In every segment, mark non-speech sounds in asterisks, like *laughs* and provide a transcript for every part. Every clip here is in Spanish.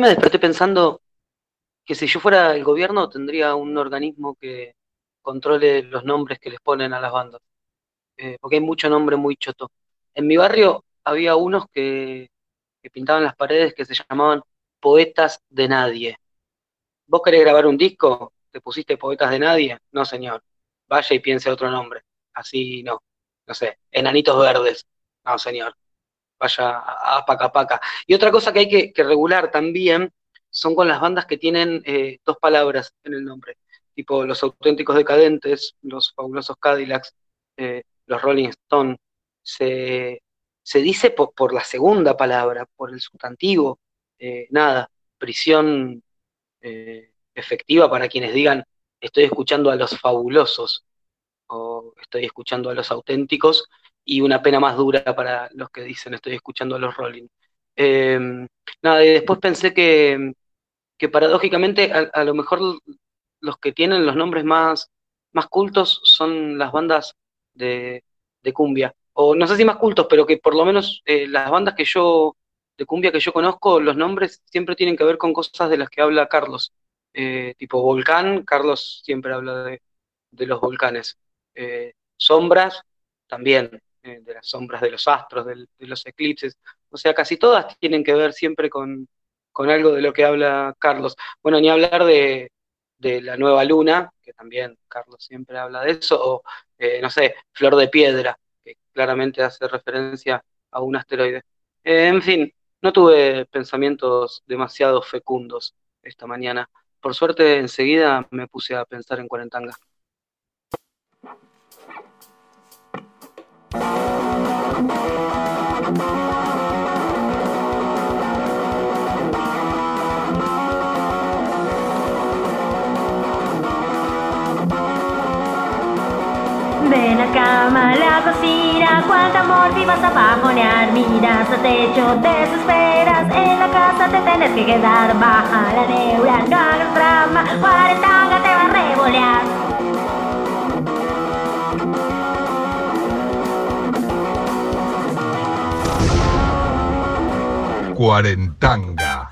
Me desperté pensando que si yo fuera el gobierno tendría un organismo que controle los nombres que les ponen a las bandas. Eh, porque hay mucho nombre muy choto. En mi barrio había unos que, que pintaban las paredes que se llamaban Poetas de Nadie. ¿Vos querés grabar un disco? ¿Te pusiste Poetas de Nadie? No, señor. Vaya y piense otro nombre. Así no. No sé, Enanitos Verdes. No, señor. Vaya a, Paca Paca. Y otra cosa que hay que, regular también son con las bandas que tienen eh, dos palabras en el nombre. Tipo los auténticos decadentes, los fabulosos Cadillacs, eh, los Rolling Stones. Se, se dice por, la segunda palabra, por el sustantivo. Eh, nada, prisión efectiva para quienes digan estoy escuchando a los fabulosos o estoy escuchando a los auténticos y una pena más dura para los que dicen estoy escuchando a los Rolling. Em, nada, y después pensé que, que paradójicamente a, lo mejor los que tienen los nombres más, más cultos son las bandas de, cumbia. O no sé si más cultos, pero que por lo menos eh, las bandas que yo, de cumbia que yo conozco, los nombres siempre tienen que ver con cosas de las que habla Carlos. Eh, tipo volcán, Carlos siempre habla de, de los volcanes. Eh, sombras, también de las sombras de los astros, de los eclipses. O sea, casi todas tienen que ver siempre con, algo de lo que habla Carlos. Bueno, ni hablar de, la nueva luna, que también Carlos siempre habla de eso, o eh, no sé, Flor de Piedra, que claramente hace referencia a un asteroide. En fin, no tuve pensamientos demasiado fecundos esta mañana. Por suerte, enseguida me puse a pensar en Cuarentanga. De la cama a la cocina, cuánta amor vivas a bajonear, miras a techo, desesperas, en la casa te tienes que quedar, baja la neura, no hagas drama, cuarentanga te va a revolear. Cuarentanga.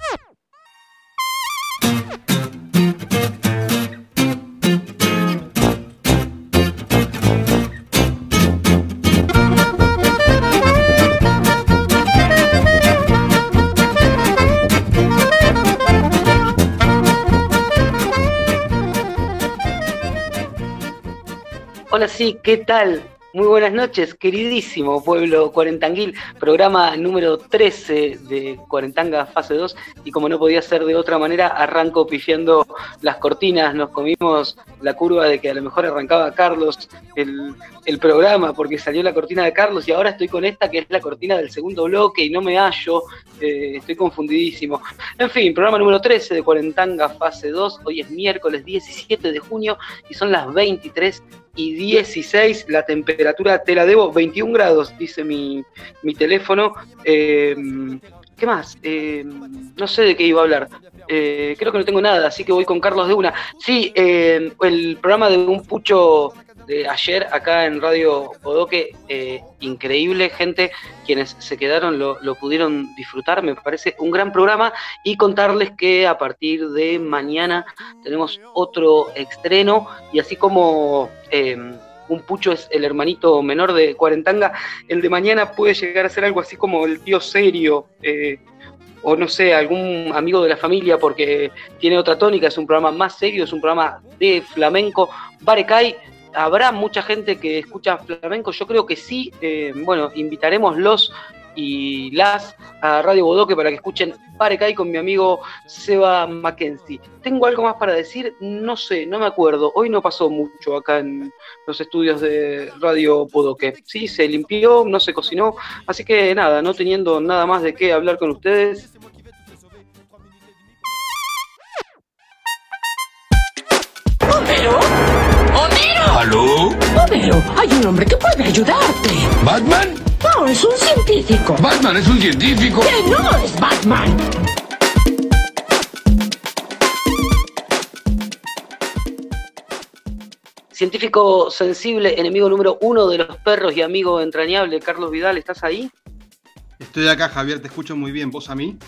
Hola, sí, ¿qué tal? Muy buenas noches, queridísimo pueblo cuarentanguil, programa número 13 de Cuarentanga Fase 2 y como no podía ser de otra manera, arranco pifiando las cortinas, nos comimos la curva de que a lo mejor arrancaba Carlos el, programa porque salió la cortina de Carlos y ahora estoy con esta que es la cortina del segundo bloque y no me hallo, eh, estoy confundidísimo. En fin, programa número 13 de Cuarentanga Fase 2, hoy es miércoles 17 de junio y son las 23 y 16 la temperatura, te la debo, 21 grados, dice mi, teléfono. Em, ¿Qué más? Em, no sé de qué iba a hablar. Eh, creo que no tengo nada, así que voy con Carlos de una. Sí, em, el programa de un pucho de ayer acá en Radio Podoque, eh, increíble, gente, quienes se quedaron lo, pudieron disfrutar, me parece un gran programa y contarles que a partir de mañana tenemos otro estreno y así como... Em, un pucho es el hermanito menor de Cuarentanga, el de mañana puede llegar a ser algo así como el tío serio, eh, o no sé, algún amigo de la familia porque tiene otra tónica, es un programa más serio, es un programa de flamenco. Barecay habrá mucha gente que escucha flamenco, yo creo que sí, eh, bueno, invitaremos los y las a Radio Bodoque para que escuchen Parecay con mi amigo Seba Mackenzie. ¿Tengo algo más para decir? No sé, no me acuerdo. Hoy no pasó mucho acá en los estudios de Radio Bodoque. Sí, se limpió, no se cocinó, así que nada, no teniendo nada más de qué hablar con ustedes, ¿Aló? Hay un hombre que puede ayudarte. ¿Batman? No, es un científico. ¿Batman es un científico? ¡Que no es Batman! Científico sensible, enemigo número uno de los perros y amigo entrañable, Carlos Vidal, ¿estás ahí? Estoy acá, Javier, te escucho muy bien. ¿Vos a mí?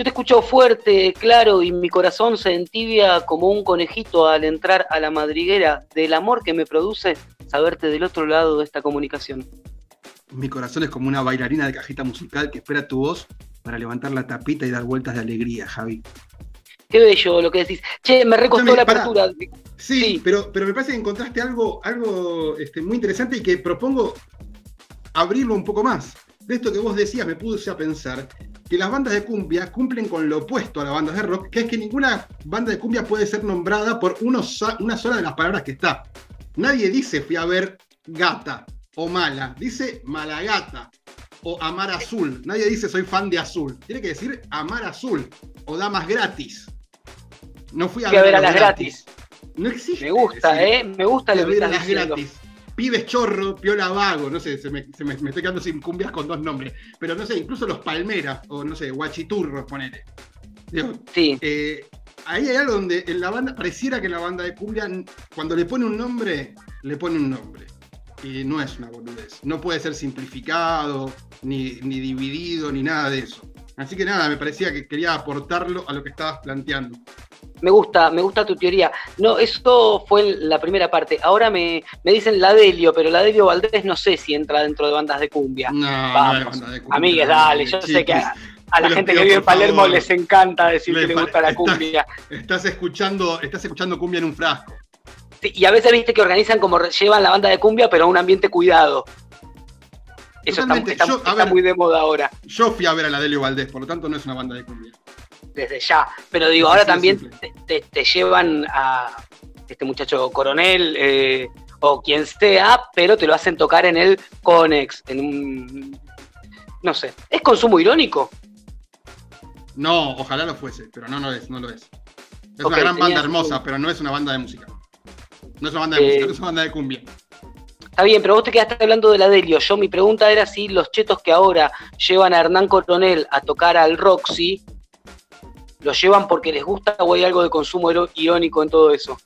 Yo te escucho fuerte, claro, y mi corazón se entibia como un conejito al entrar a la madriguera del amor que me produce saberte del otro lado de esta comunicación. Mi corazón es como una bailarina de cajita musical que espera tu voz para levantar la tapita y dar vueltas de alegría, Javi. Qué bello lo que decís. Che, me recostó la apertura. Sí, Sí. Pero, pero me parece que encontraste algo, algo este, muy interesante y que propongo abrirlo un poco más. De esto que vos decías, me puse a pensar que las bandas de cumbia cumplen con lo opuesto a las bandas de rock, que es que ninguna banda de cumbia puede ser nombrada por uno una sola de las palabras que está. Nadie dice fui a ver gata o mala, dice malagata o amar azul. Nadie dice soy fan de azul. Tiene que decir amar azul o damas gratis. No fui a, Fui a ver a las gratis. No existe. Me gusta, decir, ¿eh? Me gusta lo a que ver a las diciendo. gratis. Pibes chorro, piola vago, no sé, se me, se me- me estoy quedando sin cumbias con dos nombres. Pero no sé, incluso los palmeras, o no sé, guachiturros, ponele. Digo, Sí, eh, ahí hay algo donde en la banda, pareciera que la banda de cumbia, cuando le pone un nombre, le pone un nombre. Y no es una boludez. No puede ser simplificado, ni, ni dividido, ni nada de eso. Así que nada, me parecía que quería aportarlo a lo que estabas planteando. me gusta, me gusta tu teoría. No, eso fue la primera parte. Ahora me, me dicen la Delio, pero la Delio Valdés no sé si entra dentro de bandas de cumbia. No, no Vamos, es banda de cumbia. Amigues, dale, yo sé que a, a la gente que vive en Palermo favor. les encanta decir Me que le pare- gusta la cumbia. Estás escuchando, estás escuchando cumbia en un frasco. Sí, y a veces viste que organizan como llevan la banda de cumbia, pero a un ambiente cuidado. Eso está, Totalmente. está- Yo- a está ver. muy de moda ahora, Yo fui a ver a la Delio Valdés, por lo tanto no es una banda de cumbia. desde ya. Pero digo, Así ahora también te, te- te llevan a este muchacho coronel eh, o quien sea, pero te lo hacen tocar en el Conex, en un. No sé. ¿Es consumo irónico? No, ojalá lo fuese, pero no, no es, no lo es. Es una gran banda hermosa, un- pero no es una banda de música. No es una banda de Eh, música, no es una banda de cumbia. Está bien, pero vos te quedaste hablando de la Delio. Yo mi pregunta era si los chetos que ahora llevan a Hernán Coronel a tocar al Roxy, ¿lo llevan porque les gusta o hay algo de consumo irónico en todo eso?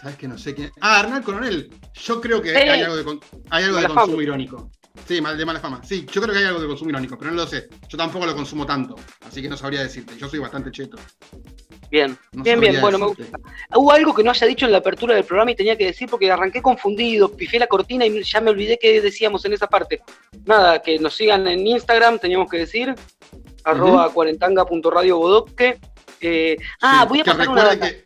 ¿Sabes que no sé quién? Ah, Hernán Coronel. Yo creo que Eh, hay algo de, con- hay algo de consumo fama. irónico. Sí, mal, de mala fama. Sí, yo creo que hay algo de consumo irónico, pero no lo sé. Yo tampoco lo consumo tanto, así que no sabría decirte. Yo soy bastante cheto. Bien, No bien, bien. Bueno, me gusta. Hubo algo que no haya dicho en la apertura del programa y tenía que decir porque arranqué confundido, pifié la cortina y ya me olvidé qué decíamos en esa parte. Nada, que nos sigan en Instagram, teníamos que decir, arroba cuarentanga.radiobodoque. Eh, ah, Sí, voy a pasar una data. que,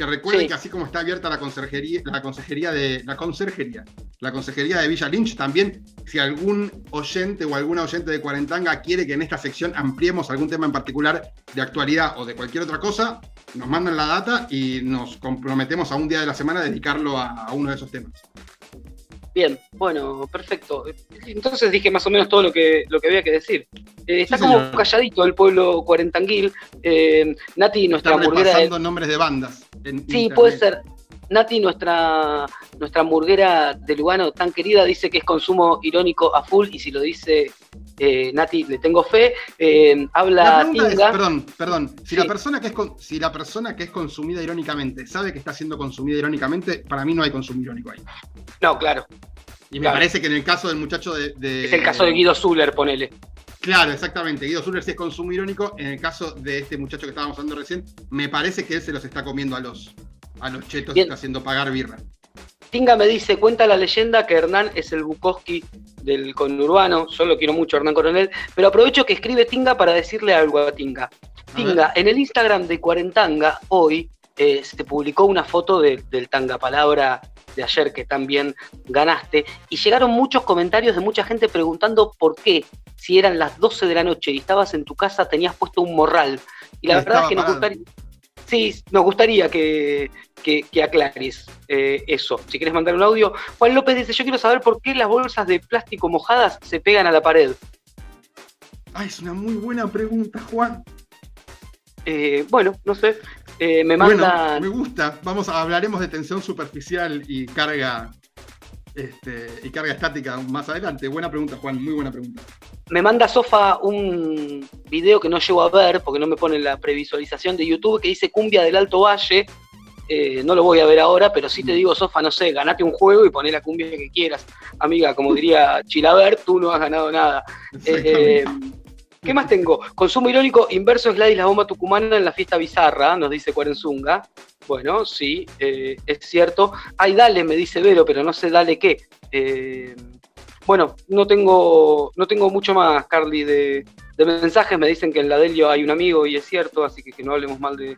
que recuerden Sí. que así como está abierta la conserjería, la consejería de la conserjería, la consejería de Villa Lynch, también si algún oyente o alguna oyente de Cuarentanga quiere que en esta sección ampliemos algún tema en particular de actualidad o de cualquier otra cosa, nos mandan la data y nos comprometemos a un día de la semana a dedicarlo a, a uno de esos temas. Bien, bueno, perfecto. Entonces dije más o menos todo lo que, lo que había que decir. Eh, está Sí, como calladito el pueblo cuarentanguil. Eh, Nati, nuestra hamburguera. repasando nombres de bandas. En Sí, internet. puede ser. Nati, nuestra, nuestra hamburguera de Lugano tan querida, dice que es consumo irónico a full, y si lo dice eh, Nati, le tengo fe. Eh, La habla es, Tinga. perdón, perdón, si, Sí. la persona que es con- si la persona que es consumida irónicamente sabe que está siendo consumida irónicamente, para mí no hay consumo irónico ahí. No, claro. Y me Claro. parece que en el caso del muchacho de, de- Es el caso de Guido Zuller, ponele. Claro, exactamente. Guido Zuller sí es consumo irónico. En el caso de este muchacho que estábamos hablando recién, me parece que él se los está comiendo a los, a los chetos y está haciendo pagar birra. Tinga me dice, cuenta la leyenda que Hernán es el Bukowski del conurbano, yo lo quiero mucho Hernán Coronel, pero aprovecho que escribe Tinga para decirle algo a Tinga. A Tinga, en el Instagram de Cuarentanga, hoy eh, se publicó una foto de- del Tanga Palabra de ayer que también ganaste, y llegaron muchos comentarios de mucha gente preguntando por qué, si eran las 12 de la noche y estabas en tu casa, tenías puesto un morral. Y la Y verdad es que nos gustaría, sí, nos gustaría que, que, que aclares eh, eso. Si quieres mandar un audio, Juan López dice, yo quiero saber por qué las bolsas de plástico mojadas se pegan a la pared. Ay, es una muy buena pregunta, Juan. Eh, bueno, no sé, eh, me Bueno, mandan... me gusta. Vamos a hablaremos de tensión superficial y carga este, y carga estática más adelante. Buena pregunta, Juan, muy buena pregunta. Me manda Sofa un video que no llego a ver porque no me pone la previsualización de YouTube que dice Cumbia del Alto Valle. Eh, no lo voy a ver ahora, pero sí te digo, Sofa, no sé, ganate un juego y poné la cumbia que quieras. Amiga, como diría Chilaver, tú no has ganado nada. Eh. ¿Qué más tengo? Consumo irónico inverso es Gladys la bomba tucumana en la fiesta bizarra, nos dice Cuarenzunga. Bueno, sí, eh, es cierto. Ay, dale, me dice Vero, pero no sé dale qué. Eh, bueno, no tengo, no tengo mucho más, Carly, de, de mensajes. Me dicen que en la Delio hay un amigo y es cierto, así que que no hablemos mal de,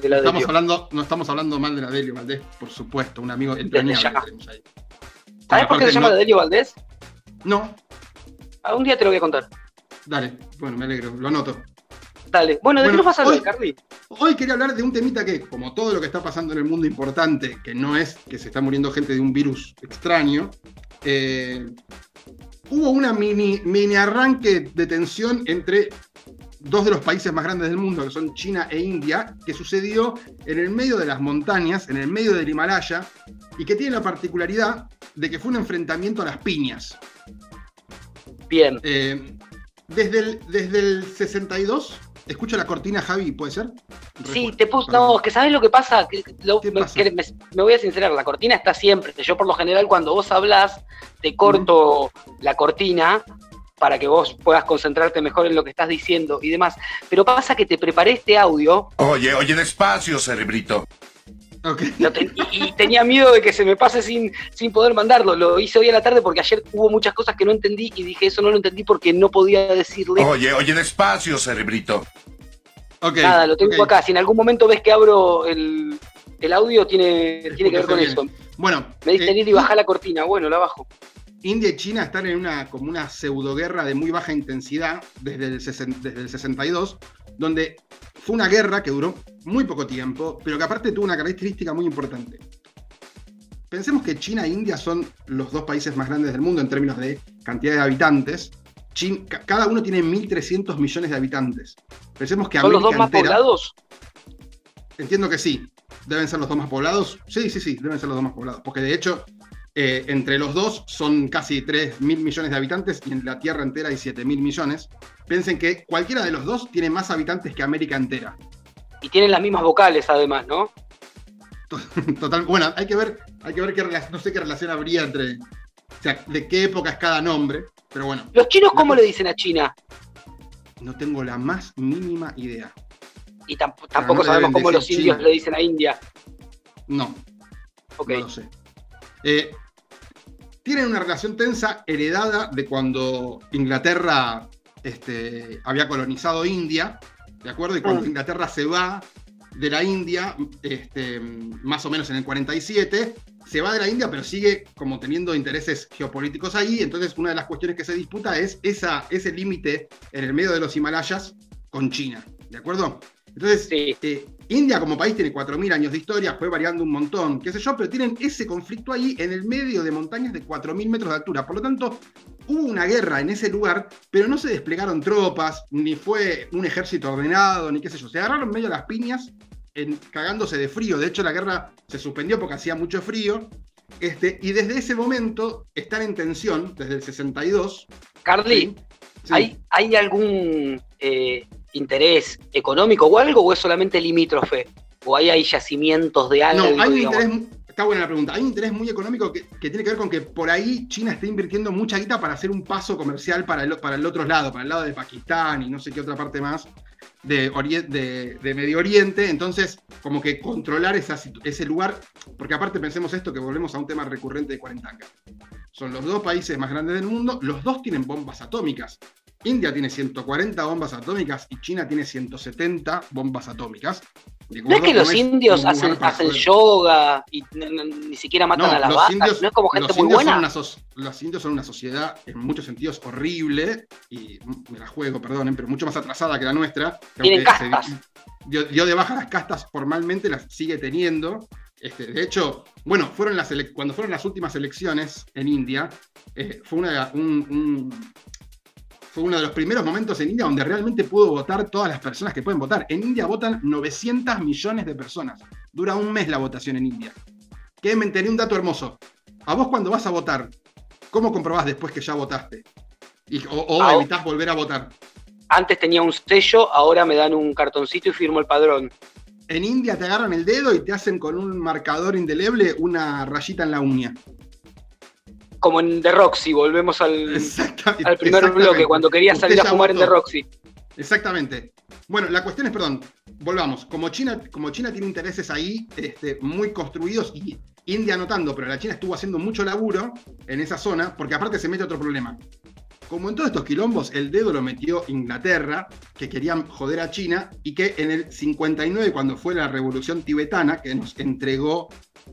de la Estamos Delio. hablando, no estamos hablando mal de la Delio Valdés, por supuesto, un amigo entrañable ya. que tenemos ahí. ¿Sabes por qué se llama no- la Delio Valdés? No, Ah, un día te lo voy a contar. Dale, bueno, me alegro, lo anoto. Dale. Bueno, ¿de Bueno, qué nos vas a hablar, hoy- Carly? Hoy quería hablar de un temita que, como todo lo que está pasando en el mundo importante, que no es que se está muriendo gente de un virus extraño, eh, hubo una mini, mini arranque de tensión entre dos de los países más grandes del mundo, que son China e India, que sucedió en el medio de las montañas, en el medio del Himalaya, y que tiene la particularidad de que fue un enfrentamiento a las piñas. Bien. Eh, desde, el, desde el 62, escucho la cortina, Javi, ¿puede ser? Sí, te puse. No, que sabes lo que pasa. Que lo- ¿Qué me, pasa? que me- me voy a sincerar, la cortina está siempre. Yo, por lo general, cuando vos hablas, te corto la cortina para que vos puedas concentrarte mejor en lo que estás diciendo y demás. Pero pasa que te preparé este audio Oye, oye, despacio, cerebrito. Y, y tenía miedo de que se me pase sin, sin poder mandarlo. Lo hice hoy a la tarde porque ayer hubo muchas cosas que no entendí y dije eso no lo entendí porque no podía decirle Oye, oye, despacio, cerebrito. Nada. Lo tengo acá. Si en algún momento ves que abro el, el audio, tiene, tiene que ver con eso. Bueno, Me diste eh, ir y bajar la cortina. Bueno, la bajo. India y China están en una como una pseudoguerra de muy baja intensidad desde el, sesen- desde el 62, donde fue una guerra que duró muy poco tiempo, pero que aparte tuvo una característica muy importante. Pensemos que China e India son los dos países más grandes del mundo en términos de cantidad de habitantes. Chin- ca- cada uno tiene 1.300 millones de habitantes. Pensemos que ¿Son los América dos más entera- poblados? Entiendo que sí. Deben ser los dos más poblados. Sí, sí, sí, deben ser los dos más poblados. Porque de hecho, eh, entre los dos son casi 3 mil millones de habitantes y en la Tierra entera hay 7 mil millones. Piensen que cualquiera de los dos tiene más habitantes que América entera. Y tienen las mismas vocales, además, ¿no? *laughs* Total, bueno, hay que ver, hay que ver qué relación, no sé qué relación habría entre, o sea, de qué época es cada nombre, pero bueno, ¿Los chinos cómo le dicen a China? no tengo la más mínima idea. Y tamp- tampoco no sabemos cómo los indios le dicen a India. No, Ok. No lo sé. Eh, tienen una relación tensa heredada de cuando Inglaterra este, había colonizado India, ¿de acuerdo? Y cuando Mm. Inglaterra se va de la India, este, más o menos en el 47, se va de la India, pero sigue como teniendo intereses geopolíticos ahí. Entonces, una de las cuestiones que se disputa es esa, ese límite en el medio de los Himalayas con China, ¿de acuerdo? Entonces, Sí. eh, India como país tiene 4.000 años de historia, fue variando un montón, qué sé yo, pero tienen ese conflicto ahí en el medio de montañas de 4.000 metros de altura. Por lo tanto, hubo una guerra en ese lugar, pero no se desplegaron tropas, ni fue un ejército ordenado, ni qué sé yo. Se agarraron medio las piñas, en- cagándose de frío. De hecho, la guerra se suspendió porque hacía mucho frío. Este, y desde ese momento están en tensión, desde el 62. Carly, Sí. ¿hay, ¿hay algún eh, interés económico o algo o es solamente limítrofe? ¿O hay, hay yacimientos de algo? No, hay un interés, está buena la pregunta, hay un interés muy económico que, tiene que ver con que por ahí China está invirtiendo mucha guita para hacer un paso comercial para el, para el otro lado, para el lado de Pakistán y no sé qué otra parte más de, de, Medio Oriente, entonces como que controlar ese lugar, porque aparte pensemos esto, que volvemos a un tema recurrente de Cuarentanga. Son los dos países más grandes del mundo, los dos tienen bombas atómicas. India tiene 140 bombas atómicas y China tiene 170 bombas atómicas. ¿De ¿No es que los indios hacen, yoga y ni siquiera matan a las vacas? indios- ¿No es como gente los muy indios son buena? una so- los indios son una sociedad en muchos sentidos horrible, y me la juego, perdonen, pero mucho más atrasada que la nuestra. Tienen se castas. dio, dio de baja las castas formalmente, las sigue teniendo. Este, de hecho, bueno, fueron las cuando fueron las últimas elecciones en India, eh, fue, una, un- un- fue uno de los primeros momentos en India donde realmente pudo votar todas las personas que pueden votar. En India votan 900 millones de personas. Dura un mes la votación en India. Que me enteré un dato hermoso. A vos cuando vas a votar, ¿cómo comprobás después que ya votaste? Y- o o Ah, evitás volver a votar. Antes tenía un sello, ahora me dan un cartoncito y firmo el padrón. En India te agarran el dedo y te hacen con un marcador indeleble una rayita en la uña. Como en The Roxy, volvemos al, primer bloque, cuando quería salir a fumar en. The Roxy. Exactamente. Bueno, la cuestión es, perdón, volvamos. Como China, como China tiene intereses ahí este, muy construidos y India anotando, pero la China estuvo haciendo mucho laburo en esa zona, porque aparte se mete otro problema. Como en todos estos quilombos, el dedo lo metió Inglaterra, que querían joder a China, y que en el 59, cuando fue la revolución tibetana, que nos entregó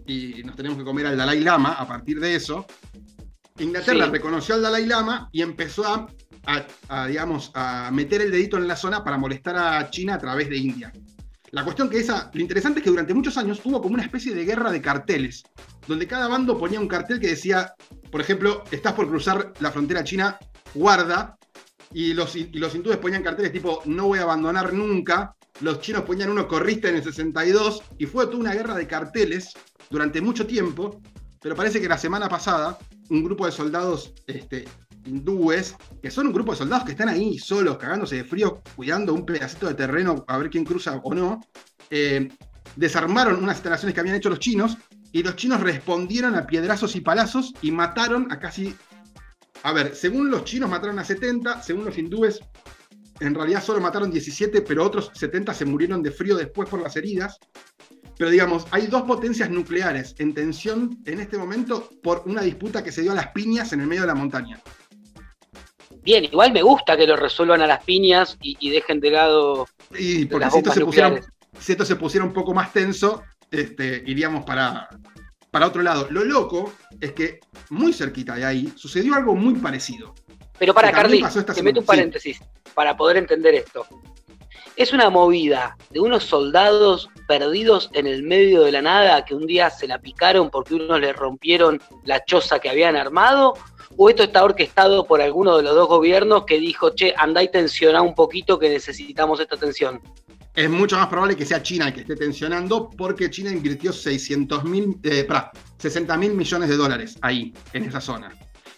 y nos tenemos que comer al Dalai Lama a partir de eso, Inglaterra Sí. reconoció al Dalai Lama y empezó a, a- a, digamos, a meter el dedito en la zona para molestar a China a través de India. La cuestión que esa, lo interesante es que durante muchos años hubo como una especie de guerra de carteles, donde cada bando ponía un cartel que decía, por ejemplo, estás por cruzar la frontera china, guarda, y los, y los hindúes ponían carteles tipo, no voy a abandonar nunca, los chinos ponían uno, corriste en el 62, y fue toda una guerra de carteles durante mucho tiempo, pero parece que la semana pasada un grupo de soldados este, hindúes, que son un grupo de soldados que están ahí solos, cagándose de frío, cuidando un pedacito de terreno a ver quién cruza o no, eh, desarmaron unas instalaciones que habían hecho los chinos y los chinos respondieron a piedrazos y palazos y mataron a casi... A ver, según los chinos mataron a 70, según los hindúes en realidad solo mataron 17, pero otros 70 se murieron de frío después por las heridas. Pero digamos, hay dos potencias nucleares en tensión en este momento por una disputa que se dio a las piñas en el medio de la montaña. Bien, igual me gusta que lo resuelvan a las piñas y, y dejen de lado. Y porque las si esto, se pusiera, nucleares. si esto se pusiera un poco más tenso, este, iríamos para, para otro lado. Lo loco es que muy cerquita de ahí sucedió algo muy parecido. Pero para Carly, te meto un sí. paréntesis para poder entender esto. Es una movida de unos soldados perdidos en el medio de la nada que un día se la picaron porque unos le rompieron la choza que habían armado. ¿O esto está orquestado por alguno de los dos gobiernos que dijo, che, andá y tensioná un poquito que necesitamos esta tensión? Es mucho más probable que sea China el que esté tensionando porque China invirtió 600 mil, eh, pará, 60 mil millones de dólares ahí, en esa zona.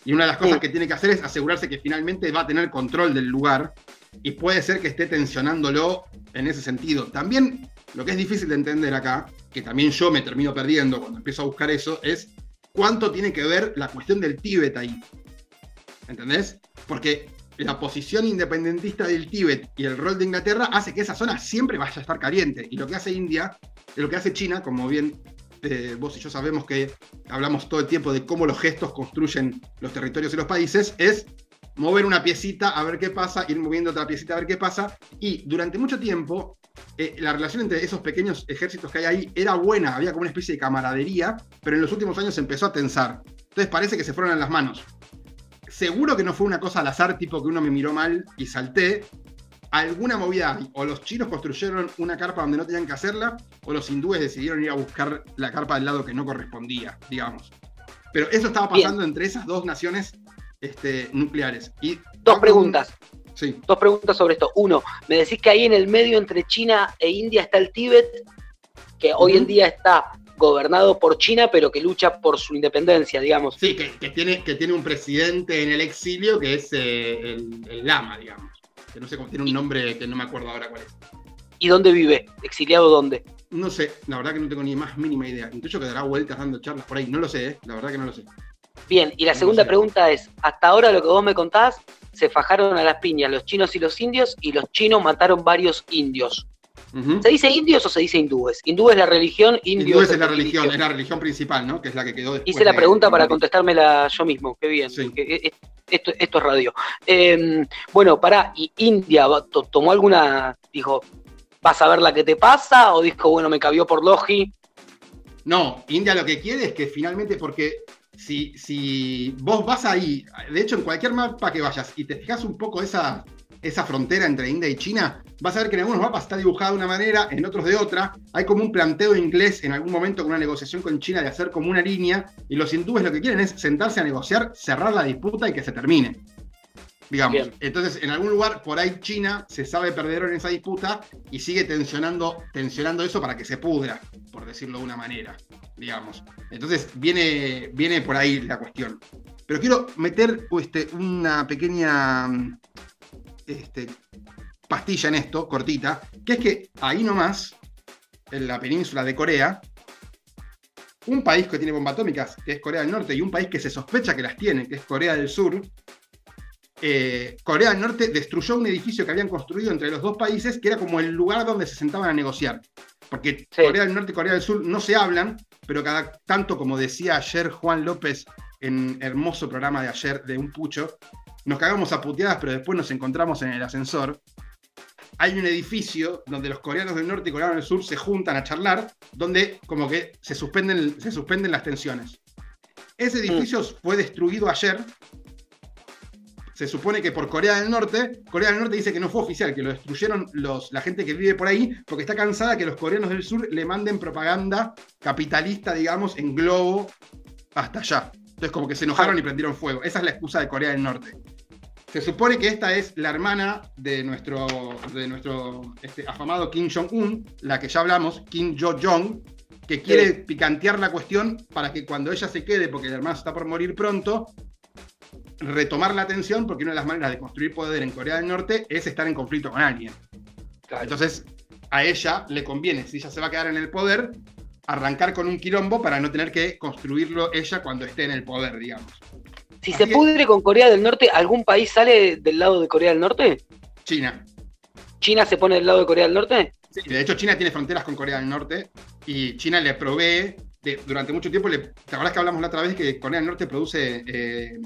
Y una de las cosas Sí. que tiene que hacer es asegurarse que finalmente va a tener control del lugar y puede ser que esté tensionándolo en ese sentido. También lo que es difícil de entender acá, que también yo me termino perdiendo cuando empiezo a buscar eso, es cuánto tiene que ver la cuestión del Tíbet ahí. ¿Entendés? Porque la posición independentista del Tíbet y el rol de Inglaterra hace que esa zona siempre vaya a estar caliente. Y lo que hace India, lo que hace China, como bien eh, vos y yo sabemos que hablamos todo el tiempo de cómo los gestos construyen los territorios y los países, es mover una piecita a ver qué pasa, ir moviendo otra piecita a ver qué pasa. Y durante mucho tiempo, eh, la relación entre esos pequeños ejércitos que hay ahí era buena, había como una especie de camaradería, pero en los últimos años se empezó a tensar. Entonces parece que se fueron en las manos. Seguro que no fue una cosa al azar, tipo que uno me miró mal y salté. Alguna movida hay. O los chinos construyeron una carpa donde no tenían que hacerla, o los hindúes decidieron ir a buscar la carpa del lado que no correspondía, digamos. Pero eso estaba pasando entre esas dos naciones este, nucleares. Y Dos preguntas. Sí. Dos preguntas sobre esto. Uno, me decís que ahí en el medio entre China e India está el Tíbet, que hoy en día está gobernado por China, pero que lucha por su independencia, digamos. Sí, que, que tiene, que tiene un presidente en el exilio que es eh, el, el Lama, digamos. Que no sé cómo tiene un nombre que no me acuerdo ahora cuál es. ¿Y dónde vive? ¿Exiliado dónde? No sé, la verdad que no tengo ni más mínima idea. Intuyo que dará vueltas dando charlas por ahí. No lo sé, ¿eh? la verdad que no lo sé. Bien, y la segunda pregunta es, hasta ahora lo que vos me contás, se fajaron a las piñas los chinos y los indios, y los chinos mataron varios indios. ¿Se dice indios o se dice hindúes? Hindú es la religión, indios Hindúes es la religión, es la religión principal, ¿no? Que es la que quedó después. Hice la de- pregunta para contestármela yo mismo, qué bien. Sí. porque e- e- esto, esto es radio. Eh, bueno, pará, ¿y India tomó alguna, dijo, vas a ver la que te pasa? ¿O dijo, bueno, me cabió por Logi? No, India lo que quiere es que finalmente, porque si, vos vas ahí, de hecho en cualquier mapa que vayas y te fijas un poco esa, esa frontera entre India y China, vas a ver que en algunos mapas está dibujada de una manera, en otros de otra. Hay como un planteo inglés en algún momento con una negociación con China de hacer como una línea, y los hindúes lo que quieren es sentarse a negociar, cerrar la disputa y que se termine. Digamos. Bien. Entonces, en algún lugar por ahí China se sabe perdedor en esa disputa y sigue tensionando, tensionando eso para que se pudra, por decirlo de una manera, digamos. Entonces, viene, viene por ahí la cuestión. Pero quiero meter este, una pequeña este, pastilla en esto, cortita, que es que ahí nomás, en la península de Corea, un país que tiene bombas atómicas, que es Corea del Norte, y un país que se sospecha que las tiene, que es Corea del Sur, eh, Corea del Norte destruyó un edificio que habían construido entre los dos países, que era como el lugar donde se sentaban a negociar. Porque Sí. Corea del Norte y Corea del Sur no se hablan, pero cada tanto, como decía ayer Juan López en hermoso programa de ayer de Un Pucho, nos cagamos a puteadas, pero después nos encontramos en el ascensor. Hay un edificio donde los coreanos del norte y coreanos del sur se juntan a charlar, donde como que se suspenden, se suspenden las tensiones. Ese edificio fue destruido ayer. Se supone que por Corea del Norte, Corea del Norte dice que no fue oficial, que lo destruyeron los, la gente que vive por ahí, porque está cansada que los coreanos del sur le manden propaganda capitalista, digamos, en globo hasta allá. Entonces como que se enojaron y prendieron fuego. Esa es la excusa de Corea del Norte. Se supone que esta es la hermana de nuestro, de nuestro este, afamado Kim Jong-un, la que ya hablamos, Kim Jo-jong, que quiere Sí. picantear la cuestión para que cuando ella se quede, porque el hermano está por morir pronto, retomar la atención, porque una de las maneras de construir poder en Corea del Norte es estar en conflicto con alguien. Claro. Entonces, a ella le conviene, si ella se va a quedar en el poder, arrancar con un quilombo para no tener que construirlo ella cuando esté en el poder, digamos. Si Así se pudre con Corea del Norte, ¿algún país sale del lado de Corea del Norte? China. ¿China se pone del lado de Corea del Norte? Sí, de hecho, China tiene fronteras con Corea del Norte y China le provee, de- durante mucho tiempo, le, ¿te acuerdas que hablamos la otra vez que Corea del Norte produce, eh,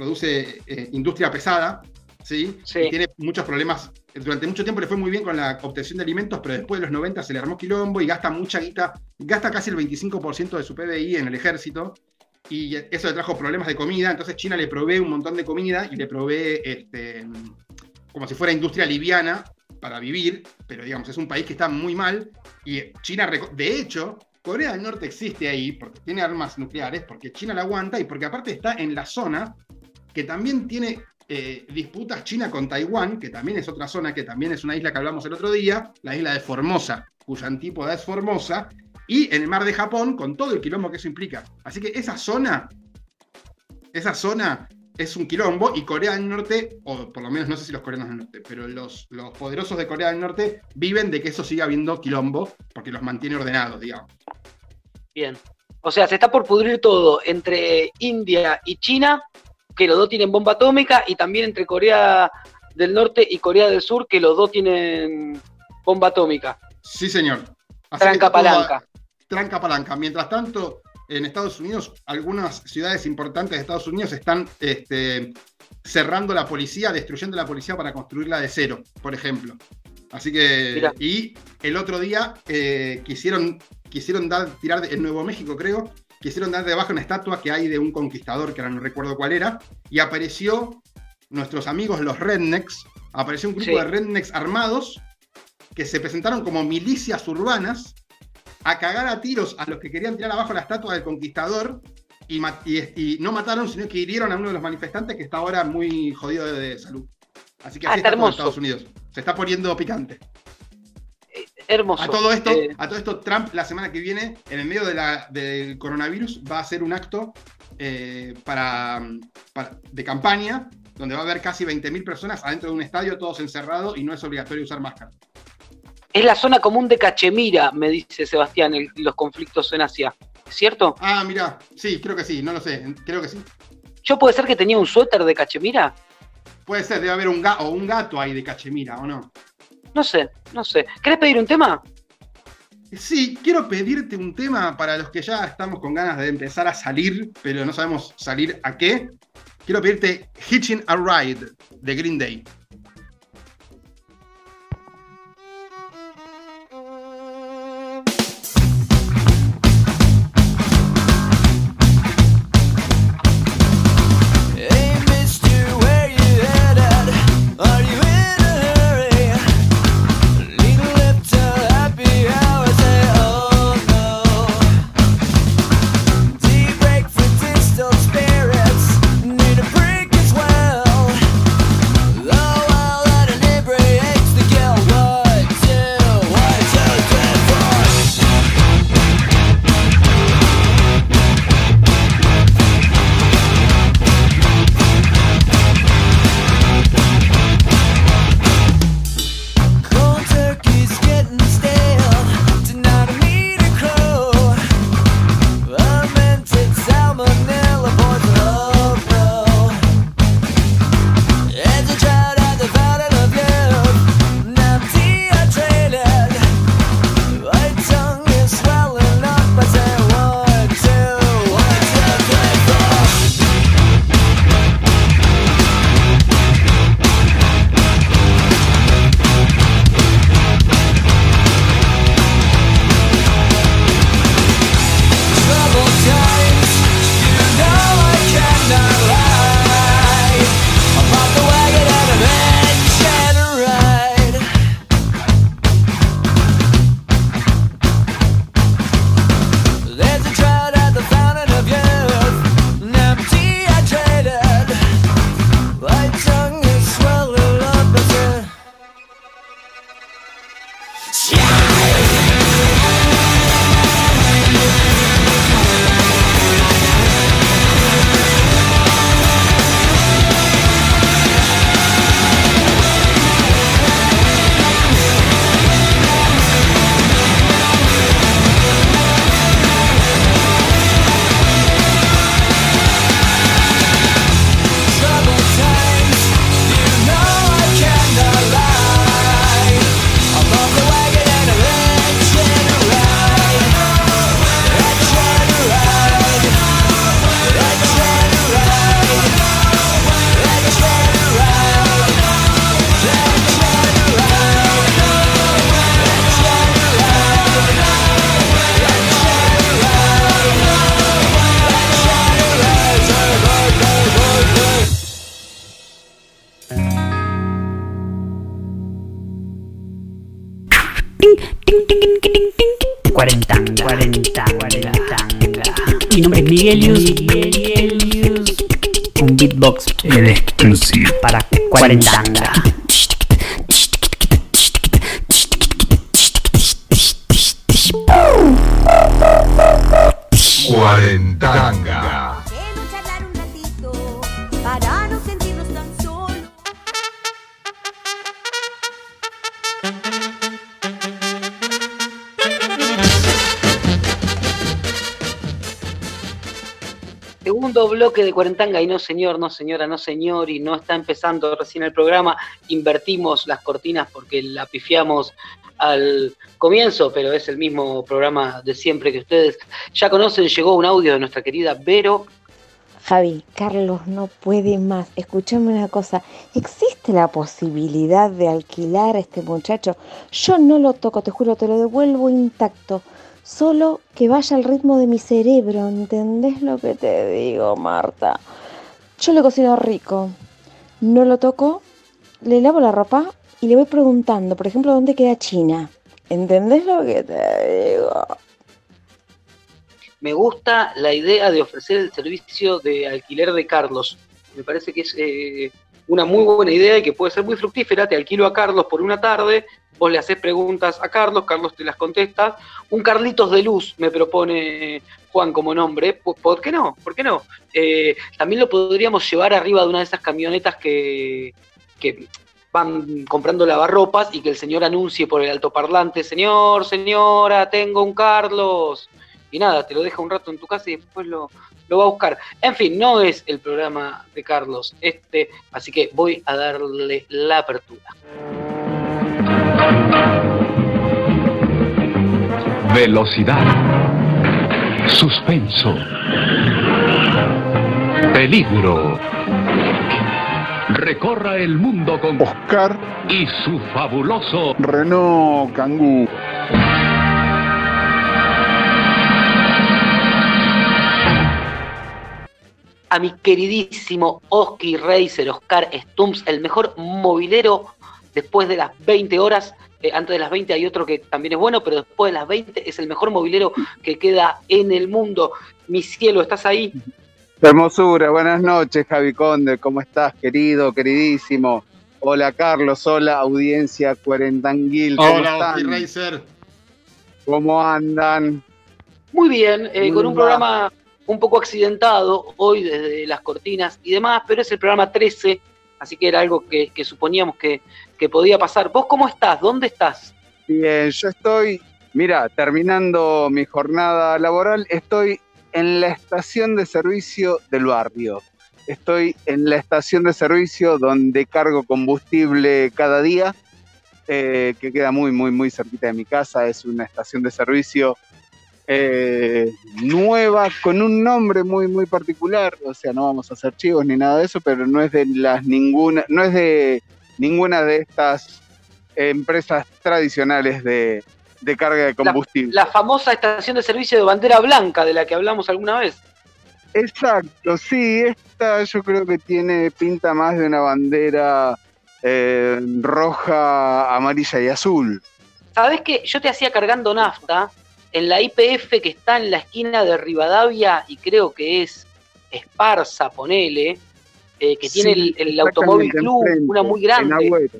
produce eh, industria pesada? ¿sí? Sí. Y tiene muchos problemas. Durante mucho tiempo le fue muy bien con la obtención de alimentos, pero después de los 90 se le armó quilombo y gasta mucha guita, gasta casi el 25% de su PBI en el ejército. Y eso le trajo problemas de comida, entonces China le provee un montón de comida y le provee este, como si fuera industria liviana para vivir, pero digamos, es un país que está muy mal y China, de hecho, Corea del Norte existe ahí porque tiene armas nucleares, porque China la aguanta y porque aparte está en la zona que también tiene eh, disputas China con Taiwán, que también es otra zona, que también es una isla que hablamos el otro día, la isla de Formosa, cuya antípoda es Formosa, y en el mar de Japón, con todo el quilombo que eso implica. Así que esa zona, esa zona es un quilombo y Corea del Norte, o por lo menos no sé si los coreanos del norte, pero los, los poderosos de Corea del Norte viven de que eso siga habiendo quilombo, porque los mantiene ordenados, digamos. Bien. O sea, se está por pudrir todo entre India y China, que los dos tienen bomba atómica, y también entre Corea del Norte y Corea del Sur, que los dos tienen bomba atómica. Sí, señor. Así Tranca palanca. tranca palanca. Mientras tanto, en Estados Unidos, algunas ciudades importantes de Estados Unidos están este, cerrando la policía, destruyendo la policía para construirla de cero, por ejemplo. Así que, Mirá. y el otro día eh, quisieron, quisieron dar, tirar en Nuevo México, creo, quisieron dar debajo una estatua que hay de un conquistador, que ahora no recuerdo cuál era, y apareció nuestros amigos los rednecks, apareció un grupo Sí. de rednecks armados que se presentaron como milicias urbanas a cagar a tiros a los que querían tirar abajo la estatua del conquistador y, ma- y- y no mataron, sino que hirieron a uno de los manifestantes que está ahora muy jodido de, de salud. Así que Ah, así está está todo hermoso. Estados Unidos. Se está poniendo picante. Hermoso. A todo esto, Eh, a todo esto, Trump la semana que viene, en el medio de la- del coronavirus, va a hacer un acto eh, para, para- de campaña donde va a haber casi 20.000 personas adentro de un estadio, todos encerrados y no es obligatorio usar máscara. es la zona común de Cachemira, me dice Sebastián, el- los conflictos en Asia. ¿Cierto? Ah, mira, sí, creo que sí, no lo sé, creo que sí. ¿Yo puede ser que tenía un suéter de Cachemira? Puede ser, debe haber un, ga- o un gato ahí de cachemira, ¿o no? No sé, no sé. ¿Querés pedir un tema? Sí, quiero pedirte un tema para los que ya estamos con ganas de empezar a salir, pero no sabemos salir a qué. Quiero pedirte Hitching a Ride de Green Day. Un beatbox exclusivo. para 40 bloque de Cuarentanga y no señor, no señora, no señor y no está empezando recién el programa. Invertimos las cortinas porque la pifiamos al comienzo, pero es el mismo programa de siempre que ustedes ya conocen. Llegó un audio de nuestra querida Vero. Javi, Carlos no puede más. Escúchame una cosa. ¿Existe la posibilidad de alquilar a este muchacho? Yo no lo toco, te juro, te lo devuelvo intacto. Solo que vaya al ritmo de mi cerebro. ¿Entendés lo que te digo, Marta? Yo le cocino rico. No lo toco, le lavo la ropa y le voy preguntando, por ejemplo, dónde queda China. ¿Entendés lo que te digo? Me gusta la idea de ofrecer el servicio de alquiler de Carlos. Me parece que es eh, una muy buena idea y que puede ser muy fructífera. Te alquilo a Carlos por una tarde, vos le haces preguntas a Carlos, Carlos te las contesta. Un Carlitos de Luz me propone Juan como nombre. ¿Por, qué no? ¿Por qué no? Eh, también lo podríamos llevar arriba de una de esas camionetas que, que van comprando lavarropas y que el señor anuncie por el altoparlante, señor, señora, tengo un Carlos. Y nada, te lo deja un rato en tu casa y después lo, lo va a buscar. En fin, no es el programa de Carlos este, así que voy a darle la apertura. Velocidad. Suspenso. Peligro. Recorra el mundo con Oscar y su fabuloso Renault Kangoo. A mi queridísimo Oski Racer, Oscar Stumps, el mejor movilero después de las 20 horas. Eh, antes de las 20 hay otro que también es bueno, pero después de las 20 es el mejor movilero que queda en el mundo. Mi cielo, ¿estás ahí? Hermosura, buenas noches, Javi Conde. ¿Cómo estás, querido, queridísimo? Hola, Carlos. Hola, audiencia cuarentanguil. ¿Cómo Hola, están? Racer. ¿Cómo andan? Muy bien, eh, Muy con un programa un poco accidentado hoy desde las cortinas y demás, pero es el programa 13, así que era algo que, suponíamos que, que podía pasar. ¿Vos cómo estás? ¿Dónde estás? Bien, yo estoy, mira, terminando mi jornada laboral, estoy en la estación de servicio del barrio. Estoy en la estación de servicio donde cargo combustible cada día, eh, que queda muy, muy, muy cerquita de mi casa. Es una estación de servicio eh, nueva, con un nombre muy, muy particular. O sea, no vamos a hacer chivos ni nada de eso, pero no es de las ninguna, no es de ninguna de estas empresas tradicionales de, de carga de combustible. La famosa estación de servicio de bandera blanca de la que hablamos alguna vez. Exacto, sí, esta yo creo que tiene pinta más de una bandera eh, roja, amarilla y azul. ¿Sabés que yo te hacía cargando nafta en la IPF que está en la esquina de Rivadavia y creo que es Esparza, ponele, eh, que tiene el, el Automóvil Club, enfrente, una muy En grande. Agüero.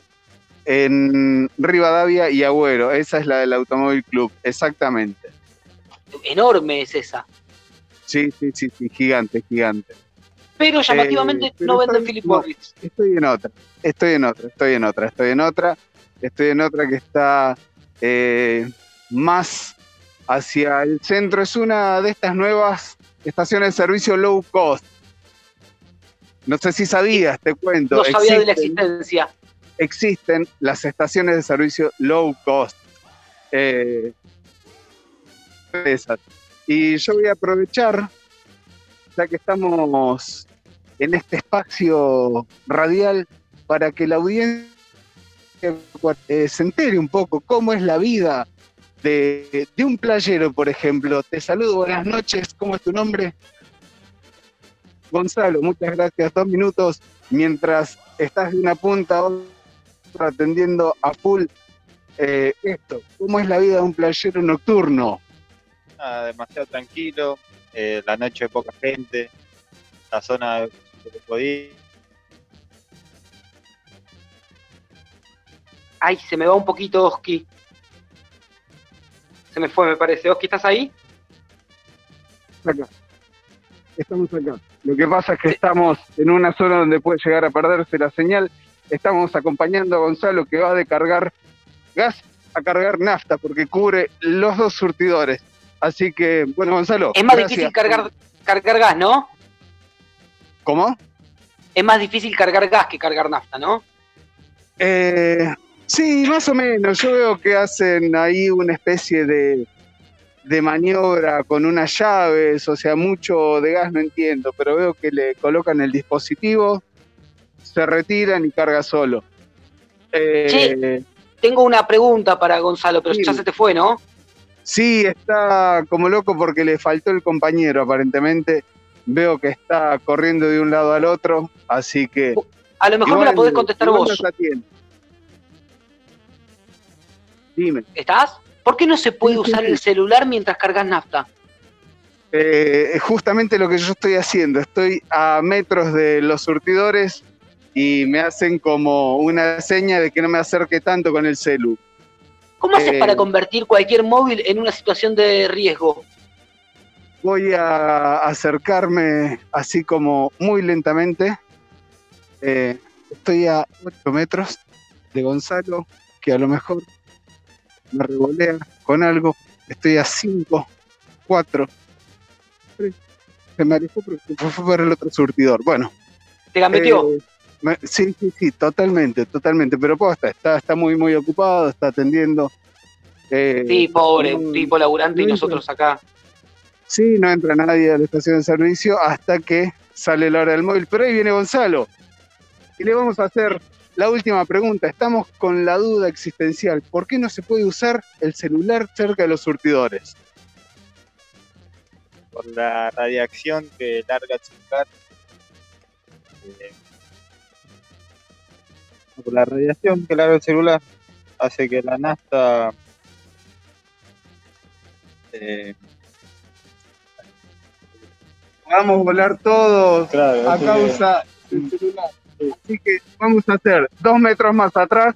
En Rivadavia y Agüero, esa es la del Automóvil Club, exactamente. Enorme es esa. Sí, sí, sí, sí, gigante, gigante. Pero llamativamente Eh, pero no venden Philip no, Morris. Estoy en otra, estoy en otra, estoy en otra, estoy en otra, estoy en otra que está eh, más hacia el centro. Es una de estas nuevas estaciones de servicio low cost. No sé si sabías, te cuento. No sabía de la existen- existencia. existen las estaciones de servicio low cost. Eh, esas. Y yo voy a aprovechar, ya que estamos en este espacio radial, para que la audiencia eh, se entere un poco cómo es la vida de, de un playero, por ejemplo. Te saludo, buenas noches, ¿cómo es tu nombre? Gonzalo, muchas gracias. Dos minutos mientras estás de una punta a otra atendiendo a full eh, esto. ¿Cómo es la vida de un playero nocturno? Nada, demasiado tranquilo. eh, la noche de poca gente, la zona de podía. Ay, se me va un poquito Oski. Se me fue, me parece. Oski, ¿estás ahí? Acá. Estamos acá. Lo que pasa es que estamos en una zona donde puede llegar a perderse la señal. Estamos acompañando a Gonzalo que va de cargar gas a cargar nafta porque cubre los dos surtidores. Así que, bueno, Gonzalo. Es más gracias. difícil cargar, cargar gas, ¿no? ¿Cómo? Es más difícil cargar gas que cargar nafta, ¿no? Eh, sí, más o menos. Yo veo que hacen ahí una especie de, de maniobra con unas llaves, o sea, mucho de gas no entiendo, pero veo que le colocan el dispositivo, se retiran y carga solo. Eh, Che. Tengo una pregunta para Gonzalo, pero Sí. ya se te fue, ¿no? Sí, está como loco porque le faltó el compañero, aparentemente. Veo que está corriendo de un lado al otro, así que. A lo mejor me la podés contestar vos. Dime. ¿Estás? ¿Por qué no se puede usar el celular mientras cargas nafta? Eh, es justamente lo que yo estoy haciendo. Estoy a metros de los surtidores y me hacen como una seña de que no me acerque tanto con el celu. ¿Cómo haces Eh, para convertir cualquier móvil en una situación de riesgo? Voy a acercarme así como muy lentamente. Eh, estoy a 8 metros de Gonzalo, que a lo mejor me revolea con algo. Estoy a 5, 4, 3. Se me alejó porque fue para el otro surtidor. Bueno. ¿Te gambeteó? eh, sí, sí, sí, totalmente, totalmente. Pero posta, está, está muy, muy ocupado, está atendiendo. Eh, Sí, pobre, un tipo laburante y no nosotros acá. Sí, no entra nadie a la estación de servicio hasta que sale la hora del móvil. Pero ahí viene Gonzalo. Y le vamos a hacer la última pregunta. Estamos con la duda existencial. ¿Por qué no se puede usar el celular cerca de los surtidores? por la radiación que larga el celular. eh, por la radiación que larga el celular hace que la nafta eh, Vamos a volar todos Claro, a causa del celular. Así que vamos a hacer dos metros más atrás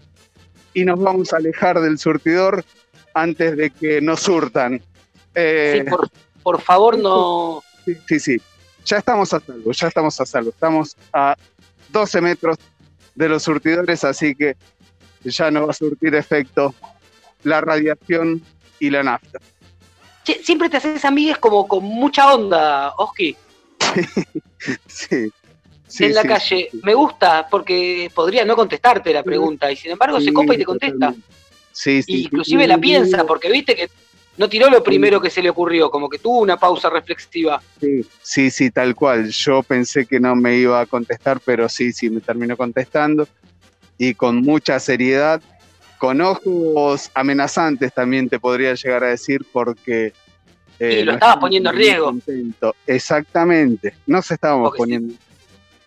y nos vamos a alejar del surtidor antes de que nos surtan. Eh, Sí, por, por favor, no. Sí, sí, sí. Ya estamos a salvo, ya estamos a salvo. Estamos a 12 metros de los surtidores, así que ya no va a surtir efecto la radiación y la nafta. Che, siempre te haces amigues como con mucha onda, Oski, *laughs* Sí. sí, en la sí, calle. Me gusta porque podría no contestarte la pregunta y sin embargo se copa y te contesta. Sí, sí. Y inclusive la piensa porque viste que no tiró lo primero que se le ocurrió, como que tuvo una pausa reflexiva. Sí, sí, sí, tal cual. Yo pensé que no me iba a contestar, pero sí, sí, me terminó contestando. Y con mucha seriedad, con ojos amenazantes también te podría llegar a decir, porque... eh, Y lo no estabas estaba poniendo en riesgo. contento. Exactamente, nos estábamos Porque sí.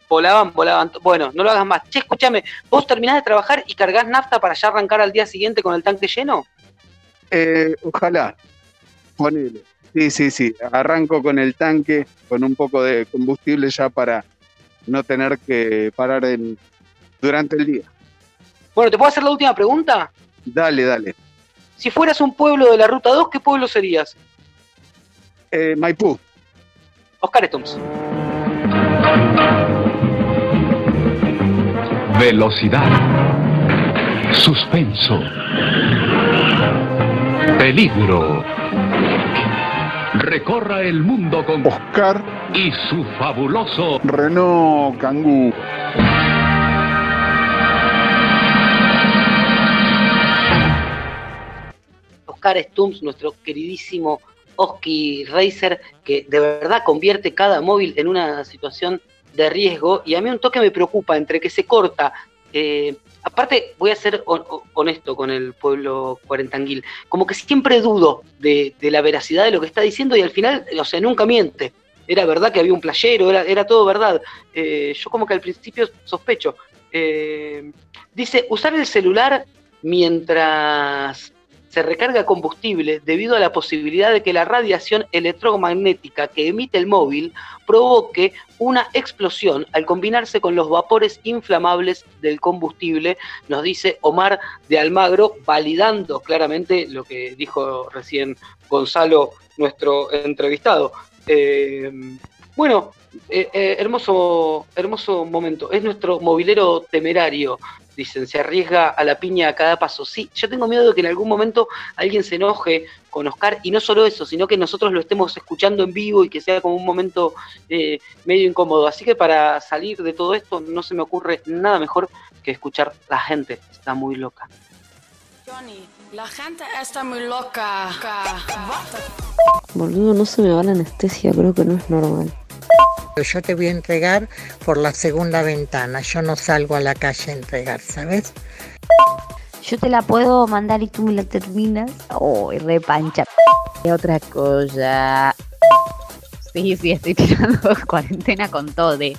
Volaban, volaban. Bueno, no lo hagas más. Che, escúchame, ¿vos terminás de trabajar y cargás nafta para ya arrancar al día siguiente con el tanque lleno? Eh, ojalá, ponele. Sí, sí, sí, arranco con el tanque, con un poco de combustible ya para no tener que parar en- durante el día. Bueno, ¿te puedo hacer la última pregunta? Dale, dale. Si fueras un pueblo de la Ruta 2, ¿qué pueblo serías? Eh, Maipú. Oscar Stumps. Velocidad. Suspenso. Peligro. Recorra el mundo con Oscar y su fabuloso Renault Kangoo. Oscar Stumps, nuestro queridísimo Oski Racer, que de verdad convierte cada móvil en una situación de riesgo. Y a mí un toque me preocupa entre que se corta. eh, aparte, voy a ser hon- honesto con el pueblo cuarentanguil. Como que siempre dudo de, la veracidad de lo que está diciendo y al final, o sea, nunca miente. Era verdad que había un playero, era, era todo verdad. Eh, yo como que al principio sospecho. Eh, dice, usar el celular mientras se recarga combustible debido a la posibilidad de que la radiación electromagnética que emite el móvil provoque una explosión al combinarse con los vapores inflamables del combustible, nos dice Omar de Almagro, validando claramente lo que dijo recién Gonzalo, nuestro entrevistado. Eh, bueno, eh, eh, hermoso, hermoso momento. Es nuestro movilero temerario, dicen, se arriesga a la piña a cada paso. Sí, yo tengo miedo de que en algún momento alguien se enoje con Oscar, y no solo eso, sino que nosotros lo estemos escuchando en vivo y que sea como un momento eh, medio incómodo. Así que para salir de todo esto no se me ocurre nada mejor que escuchar la gente. Está muy loca. Johnny, la gente está muy loca. Boludo, no se me va la anestesia, creo que no es normal. Yo te voy a entregar por la segunda ventana. Yo no salgo a la calle a entregar, ¿sabes? Yo te la puedo mandar y tú me la terminas. Oh, re pancha. Y otra cosa. Sí, sí, estoy tirando *laughs* cuarentena con todo. de-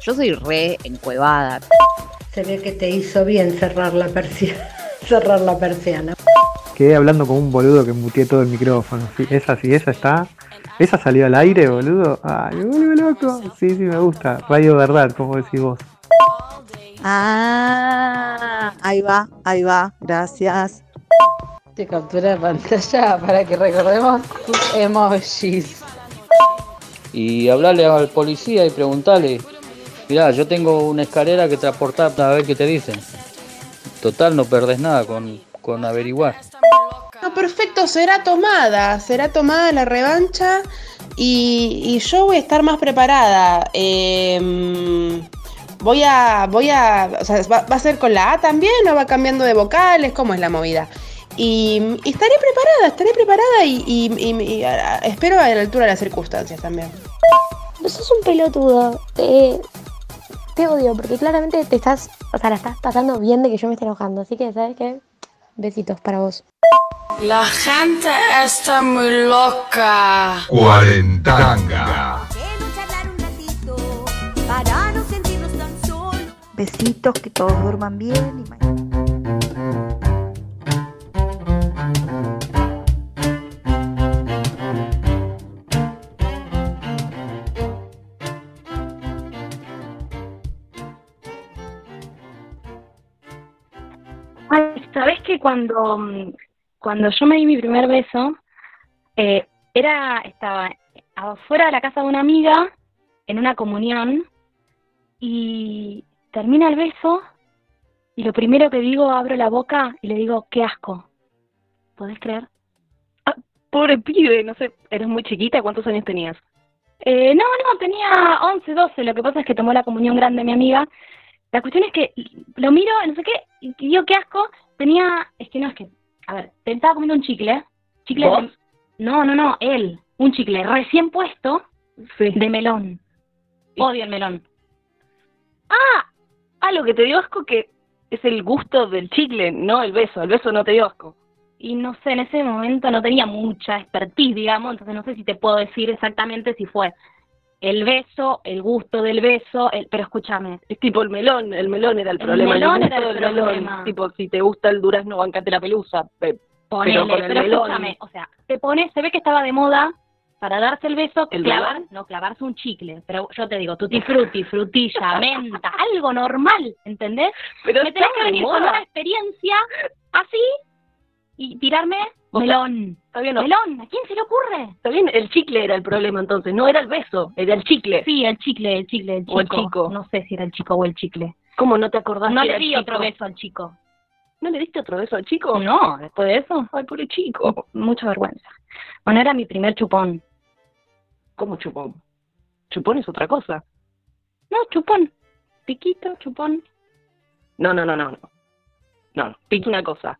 Yo soy re encuevada. Se ve que te hizo bien cerrar la persiana. *laughs* cerrar la persiana. Quedé hablando con un boludo que muteé todo el micrófono. Sí, esa sí, esa está. Esa salió al aire, boludo. Ay, me vuelve loco. Sí, sí, me gusta. Radio verdad, como decís vos. Ah, ahí va, ahí va, gracias. Te captura de pantalla para que recordemos tus emojis. y hablarle al policía y preguntarle, mirá, yo tengo una escalera que transportar a ver qué te dicen. Total, no perdés nada con, con averiguar. No, perfecto, será tomada, será tomada la revancha y, y yo voy a estar más preparada. Em, voy a, voy a, o sea, ¿va, va a ser con la A también o va cambiando de vocales? ¿Cómo es la movida? Y, y estaré preparada, estaré preparada y, y- y- y, a- espero a la altura de las circunstancias también. No sos un pelotudo. Te, te odio porque claramente te estás, o sea, la estás pasando bien de que yo me esté enojando. Así que, ¿sabes qué? Besitos para vos. La gente está muy loca. Cuarentanga. Para no sentirnos tan solos. Besitos, que todos duerman bien y mañana. Que cuando, cuando yo me di mi primer beso, eh, era, estaba afuera de la casa de una amiga, en una comunión, y termina el beso, y lo primero que digo, abro la boca y le digo, qué asco. ¿Podés creer? Ah, pobre pibe, no sé, eres muy chiquita, ¿cuántos años tenías? Eh, no, no, tenía 11, 12, lo que pasa es que tomó la comunión grande mi amiga, la cuestión es que lo miro, no sé qué, y digo qué asco. Tenía, es que no, es que, a ver, te estaba comiendo un chicle. Chicle ¿Vos? de- no, no, no, él. Un chicle recién puesto de melón. Odio el melón. Ah, ah, lo que te dio asco que es el gusto del chicle, no el beso. El beso no te dio asco. Y no sé, en ese momento no tenía mucha expertise, digamos, entonces no sé si te puedo decir exactamente si fue el beso, el gusto del beso, el, pero escúchame. Es tipo el melón, el melón era el problema. melón gusto era el del melón. problema. Tipo, si te gusta el durazno, bancate la pelusa. pe- Ponele, pero con el pero melón. escúchame, o sea, te pones, se ve que estaba de moda para darse el beso, ¿El clavar, melón? no, clavarse un chicle, pero yo te digo, tutti frutti, frutilla, *laughs* menta, algo normal, ¿entendés? Pero Me tenés que venir con una experiencia así y tirarme Sea, melón. Está bien, no. Melón, ¿a quién se le ocurre? Está bien, el chicle era el problema entonces, no era el beso, era el chicle. Sí, el chicle, el chicle, el chico. O el chico. No sé si era el chico o el chicle. ¿Cómo no te acordás No que le di otro beso al chico. ¿No le diste otro beso al chico? No, después de eso, Ay, pobre chico. mucha vergüenza. Bueno, era mi primer chupón. ¿Cómo chupón? Chupón es otra cosa. No, chupón. Piquito, chupón. No, no, no, no. No, no, no. pique una cosa.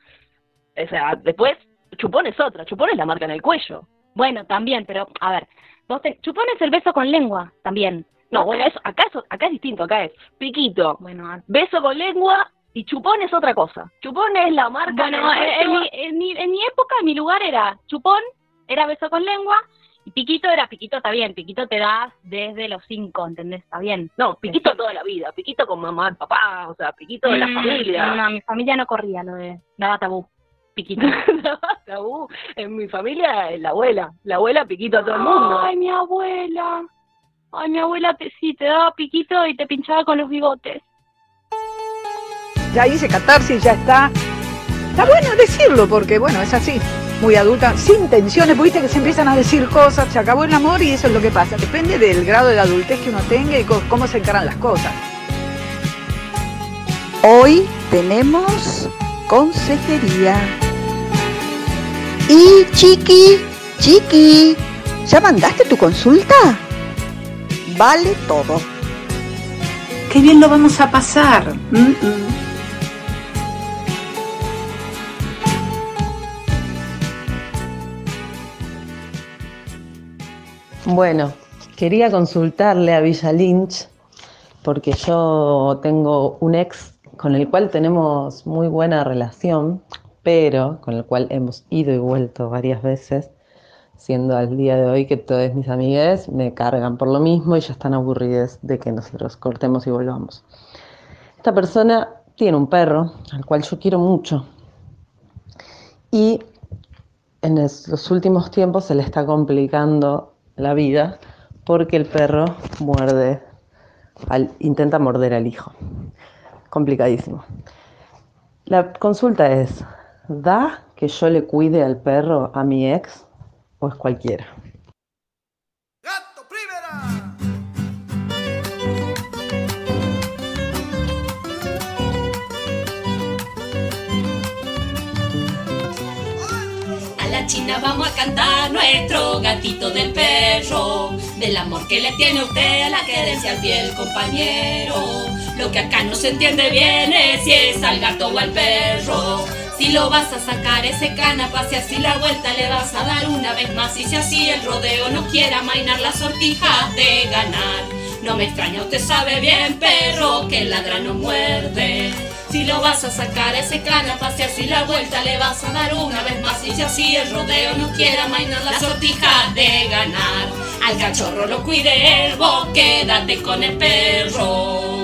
O sea, después, chupón es otra. Chupón es la marca en el cuello. Bueno, también, pero a ver, vos te... chupón es el beso con lengua, también. No, bueno, eso, acá, es, acá es distinto. Acá es piquito, Bueno, beso con lengua y chupón es otra cosa. Chupón es la marca bueno en mi, en, mi, en mi época, en mi lugar era chupón, era beso con lengua, y piquito era piquito, está bien, piquito te das desde los cinco, ¿entendés? Está bien. No, piquito toda la vida. Piquito con mamá, papá, o sea, piquito de la Mm, familia. No, mi familia no corría lo de, daba tabú. Piquito *laughs* tabú. En mi familia es la abuela. La abuela piquito a todo el mundo. Ay, mi abuela. Ay, mi abuela te, sí, te daba piquito y te pinchaba con los bigotes. Ya hice catarsis, ya está. Está bueno decirlo porque, bueno, es así. Muy adulta, sin tensiones, porque viste que se empiezan a decir cosas, se acabó el amor y eso es lo que pasa. Depende del grado de adultez que uno tenga y co- cómo se encaran las cosas. Hoy tenemos consejería. Y Chiqui, Chiqui, ¿ya mandaste tu consulta? Vale todo. Qué bien lo vamos a pasar. Mm, mm. Bueno, quería consultarle a Villa Lynch porque yo tengo un ex con el cual tenemos muy buena relación, pero con el cual hemos ido y vuelto varias veces, siendo al día de hoy que todas mis amigas me cargan por lo mismo y ya están aburridas de que nosotros cortemos y volvamos. Esta persona tiene un perro al cual yo quiero mucho y en los últimos tiempos se le está complicando la vida porque el perro muerde, al- intenta morder al hijo. Complicadísimo. La consulta es, ¿da que yo le cuide al perro a mi ex o es cualquiera? A la China vamos a cantar nuestro gatito del perro, del amor que le tiene usted a la querencia al fiel compañero. Lo que acá no se entiende bien es si es al gato o al perro. Si lo vas a sacar ese cana, pase así la vuelta le vas a dar una vez más. Y si así el rodeo no quiera amainar las sortijas de ganar. No me extraña, usted sabe bien, perro, que el ladra no muerde. Si lo vas a sacar ese cana, pase así la vuelta, le vas a dar una vez más. Y si así el rodeo no quiera mainar la sortija de ganar, al cachorro lo cuide el vos, quédate con el perro.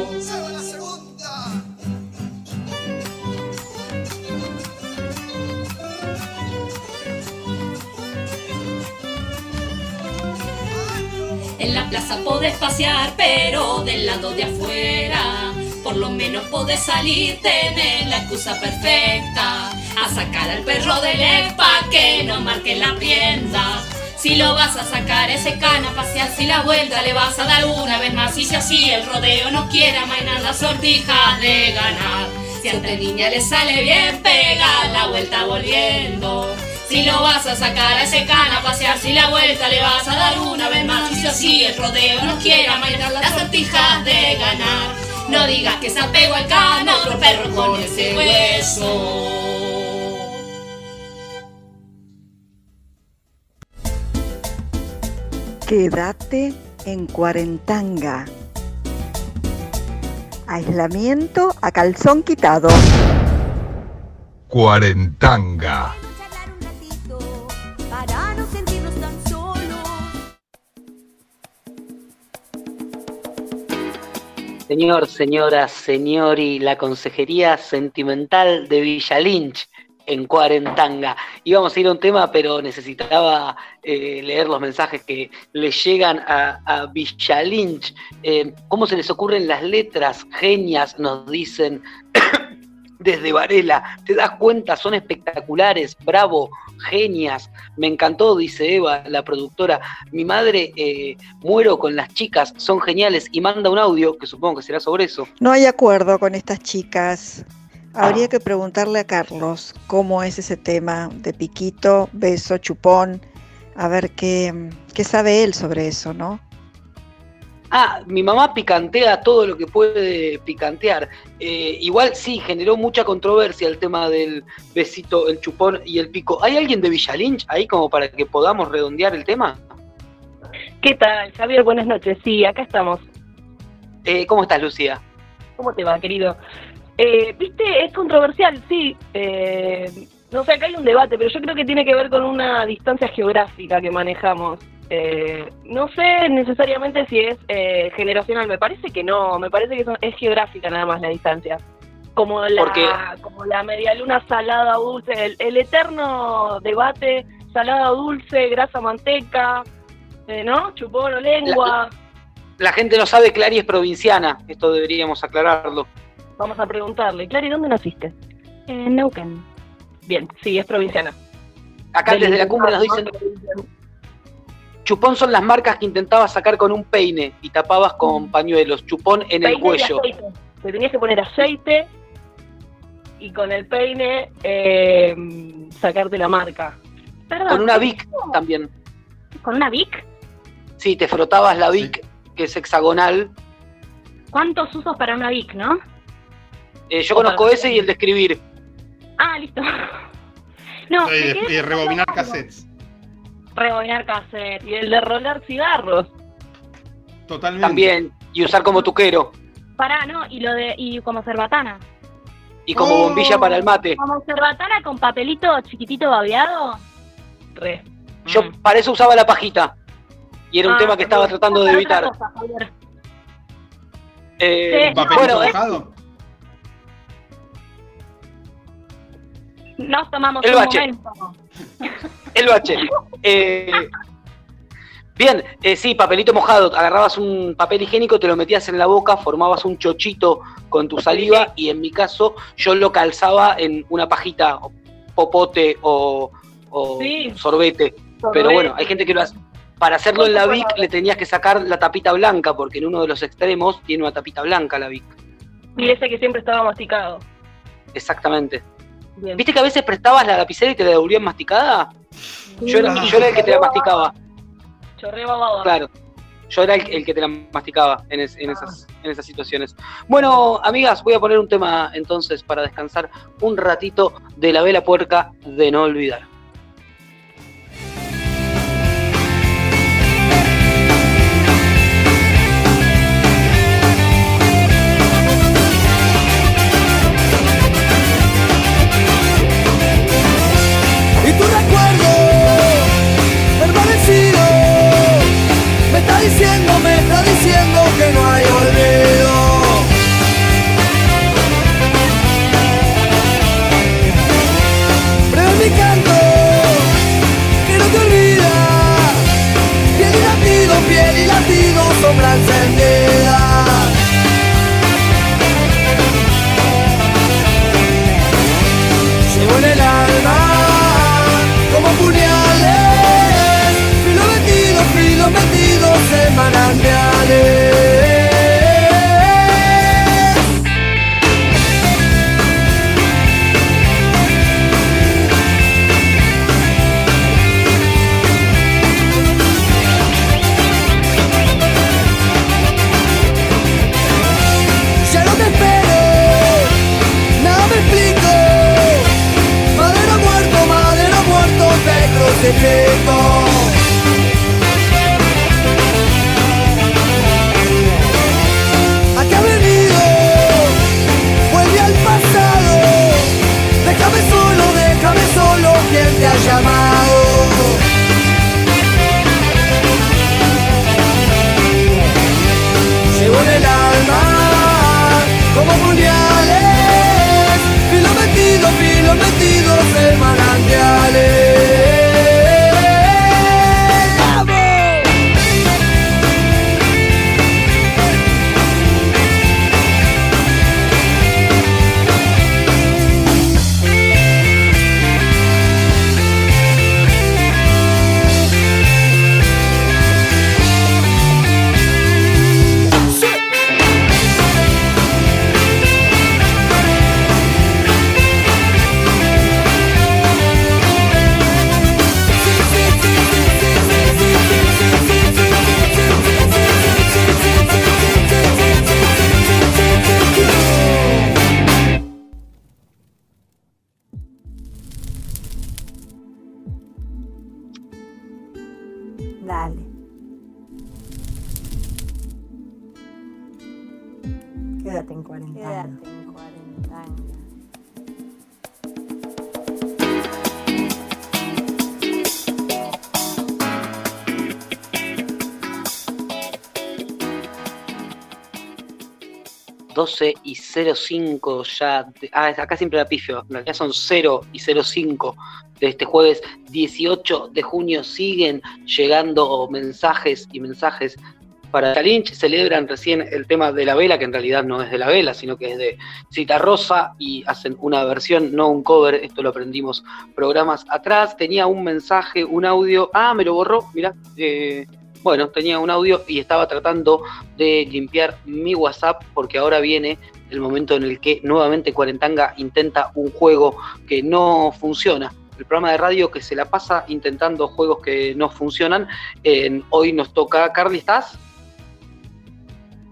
En la plaza podés pasear, pero del lado de afuera. Por lo menos podés salir, tener la excusa perfecta. A sacar al perro del EPA que no marque la prenda. Si lo vas a sacar ese cana, pasear si la vuelta le vas a dar una vez más. Y si así el rodeo no quiere amainar la sortija de ganar. Si a niña le sale bien, pega la vuelta volviendo. Si lo vas a sacar a ese cana, pasear si la vuelta le vas a dar una vez más. Y si así el rodeo no quiere amainar las sortijas de ganar. No digas que se apegó al cana, otro perro con ese hueso. Quédate en Cuarentanga. Aislamiento a calzón quitado. Cuarentanga. Señor, señora, señori, la consejería sentimental de Villa Lynch en Cuarentanga. Íbamos a ir a un tema, pero necesitaba eh, leer los mensajes que le llegan a, a Villa Lynch. Eh, ¿Cómo se les ocurren las letras? Genias, nos dicen desde Varela. ¿Te das cuenta? Son espectaculares. Bravo, genias. Me encantó, dice Eva, la productora. Mi madre, eh, muero con las chicas, son geniales. Y manda un audio, que supongo que será sobre eso. No hay acuerdo con estas chicas. Habría que preguntarle a Carlos cómo es ese tema de piquito, beso, chupón, a ver qué, qué sabe él sobre eso, ¿no? Ah, mi mamá picantea todo lo que puede picantear. Eh, igual sí, generó mucha controversia el tema del besito, el chupón y el pico. ¿Hay alguien de Villa Lynch ahí como para que podamos redondear el tema? ¿Qué tal, Javier? Buenas noches. Sí, acá estamos. Eh, ¿Cómo estás, Lucía? ¿Cómo te va, querido? Eh, Viste, es controversial, sí. Eh, no sé, acá hay un debate, pero yo creo que tiene que ver con una distancia geográfica que manejamos. Eh, no sé necesariamente si es eh, generacional, me parece que no, me parece que son- es geográfica nada más la distancia. Como la, Porque- como la media luna salada dulce, el, el eterno debate salada dulce, grasa manteca, eh, ¿no? Chupón o lengua. La gente no sabe, Clary es provinciana, esto deberíamos aclararlo. Vamos a preguntarle, Clary, ¿dónde naciste? En Neuquén. Bien, sí, es provinciana. Acá Del desde la cumbre nos dicen, chupón son las marcas que intentabas sacar con un peine y tapabas con pañuelos, chupón en el Peine cuello. Te tenías que poner aceite y con el peine eh, sacarte la marca. Perdón. Con una Vic también. ¿Con una Vic? Sí, te frotabas la Vic, que es hexagonal. ¿Cuántos usos para una Vic, no? Eh, yo conozco ese y el de escribir. Ah, listo. *laughs* No, Y de- rebobinar cassettes. Rebobinar cassette y el de rolar cigarros. Totalmente. También. Y usar como tuquero. Pará, no, y lo de, y como cerbatana. Y como Oh. bombilla para el mate. Como cerbatana con papelito chiquitito babeado. Re. Yo para eso usaba la pajita. Y era un Ah, tema que estaba tratando de evitar. cosa. Eh, Sí, ¿Papelito bueno, mojado? Nos tomamos El un bache. momento. el bache. Eh, bien, eh, sí, papelito mojado. Agarrabas un papel higiénico, te lo metías en la boca, formabas un chochito con tu saliva y en mi caso yo lo calzaba en una pajita, o popote o, o Sí. sorbete. Pero Sorbete. bueno, hay gente que lo hace. Para hacerlo en la Vic le tenías que sacar la tapita blanca, porque en uno de los extremos tiene una tapita blanca la Vic. Y ese que siempre estaba masticado. Exactamente. Bien. ¿Viste que a veces prestabas la lapicera y te la devolvían masticada? Yo era, yo era el que te la masticaba. Chorré bababa. Claro. Yo era el, el que te la masticaba en, es- en esas, en esas situaciones. Bueno, amigas, voy a poner un tema entonces para descansar un ratito de la vela puerca de no olvidar. Me 05 ya. ah, acá siempre la pifio. En son 0 y 05 de este jueves 18 de junio. Siguen llegando mensajes y mensajes para Lynch. Celebran recién el tema de la vela, que en realidad no es de la vela, sino que es de Cita Rosa. Y hacen una versión, no un cover. Esto lo aprendimos programas atrás. Tenía un mensaje, un audio. Ah, me lo borró. Mirá. eh, bueno, tenía un audio y estaba tratando de limpiar mi WhatsApp porque ahora viene el momento en el que nuevamente Cuarentanga intenta un juego que no funciona. El programa de radio que se la pasa intentando juegos que no funcionan. En- hoy nos toca. Carly, ¿estás?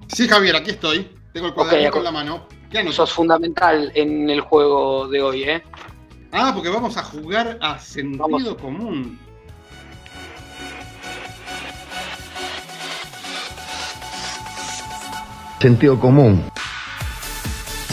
Sí, Javier, aquí estoy. Tengo el cuaderno Ok, con la mano. ¿Qué anoto? Sos fundamental en el juego de hoy, ¿eh? Ah, porque vamos a jugar a sentido común. Sentido común.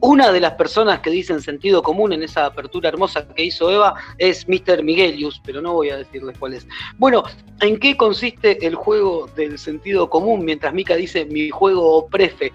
Una de las personas que dicen sentido común en esa apertura hermosa que hizo Eva es Mr. Miguelius, pero no voy a decirles cuál es. Bueno, ¿en qué consiste el juego del sentido común? Mientras Mika dice mi juego prefe.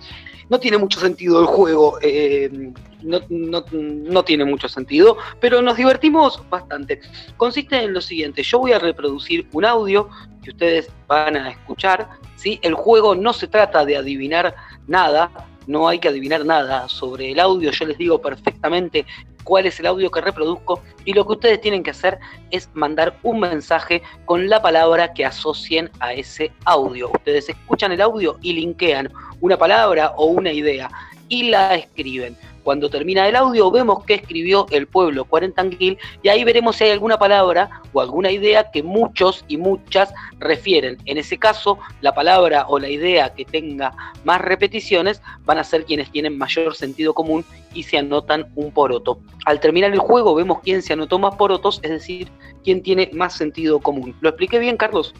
No tiene mucho sentido el juego, eh, no, tiene mucho sentido, pero nos divertimos bastante. Consiste en lo siguiente, yo voy a reproducir un audio que ustedes van a escuchar, ¿sí? El juego no se trata de adivinar nada, no hay que adivinar nada sobre el audio, yo les digo perfectamente cuál es el audio que reproduzco y lo que ustedes tienen que hacer es mandar un mensaje con la palabra que asocien a ese audio. Ustedes escuchan el audio y linkean una palabra o una idea y la escriben. Cuando termina el audio vemos qué escribió el pueblo Cuarentanguil y ahí veremos si hay alguna palabra o alguna idea que muchos y muchas refieren. En ese caso, la palabra o la idea que tenga más repeticiones van a ser quienes tienen mayor sentido común y se anotan un poroto. Al terminar el juego vemos quién se anotó más porotos, es decir, quién tiene más sentido común. ¿Lo expliqué bien, Carlos?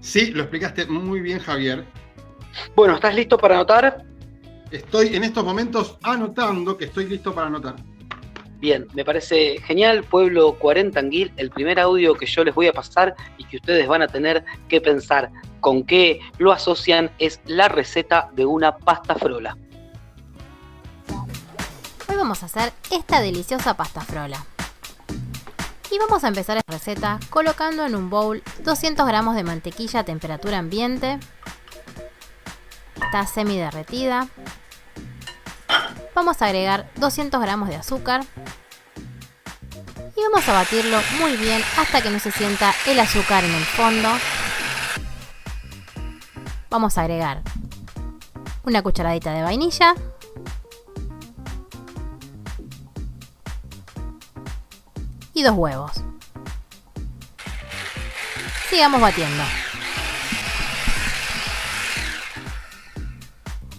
Sí, lo explicaste muy bien, Javier. Bueno, ¿estás listo para anotar? Estoy en estos momentos anotando que estoy listo para anotar. Bien, me parece genial, Pueblo 40 Anguil, el primer audio que yo les voy a pasar y que ustedes van a tener que pensar con qué lo asocian es la receta de una pasta frola. Hoy vamos a hacer esta deliciosa pasta frola. Y vamos a empezar esta receta colocando en un bowl 200 gramos de mantequilla a temperatura ambiente. Está semi derretida. Vamos a agregar 200 gramos de azúcar. Y vamos a batirlo muy bien hasta que no se sienta el azúcar en el fondo. Vamos a agregar una cucharadita de vainilla. y dos huevos. Sigamos batiendo.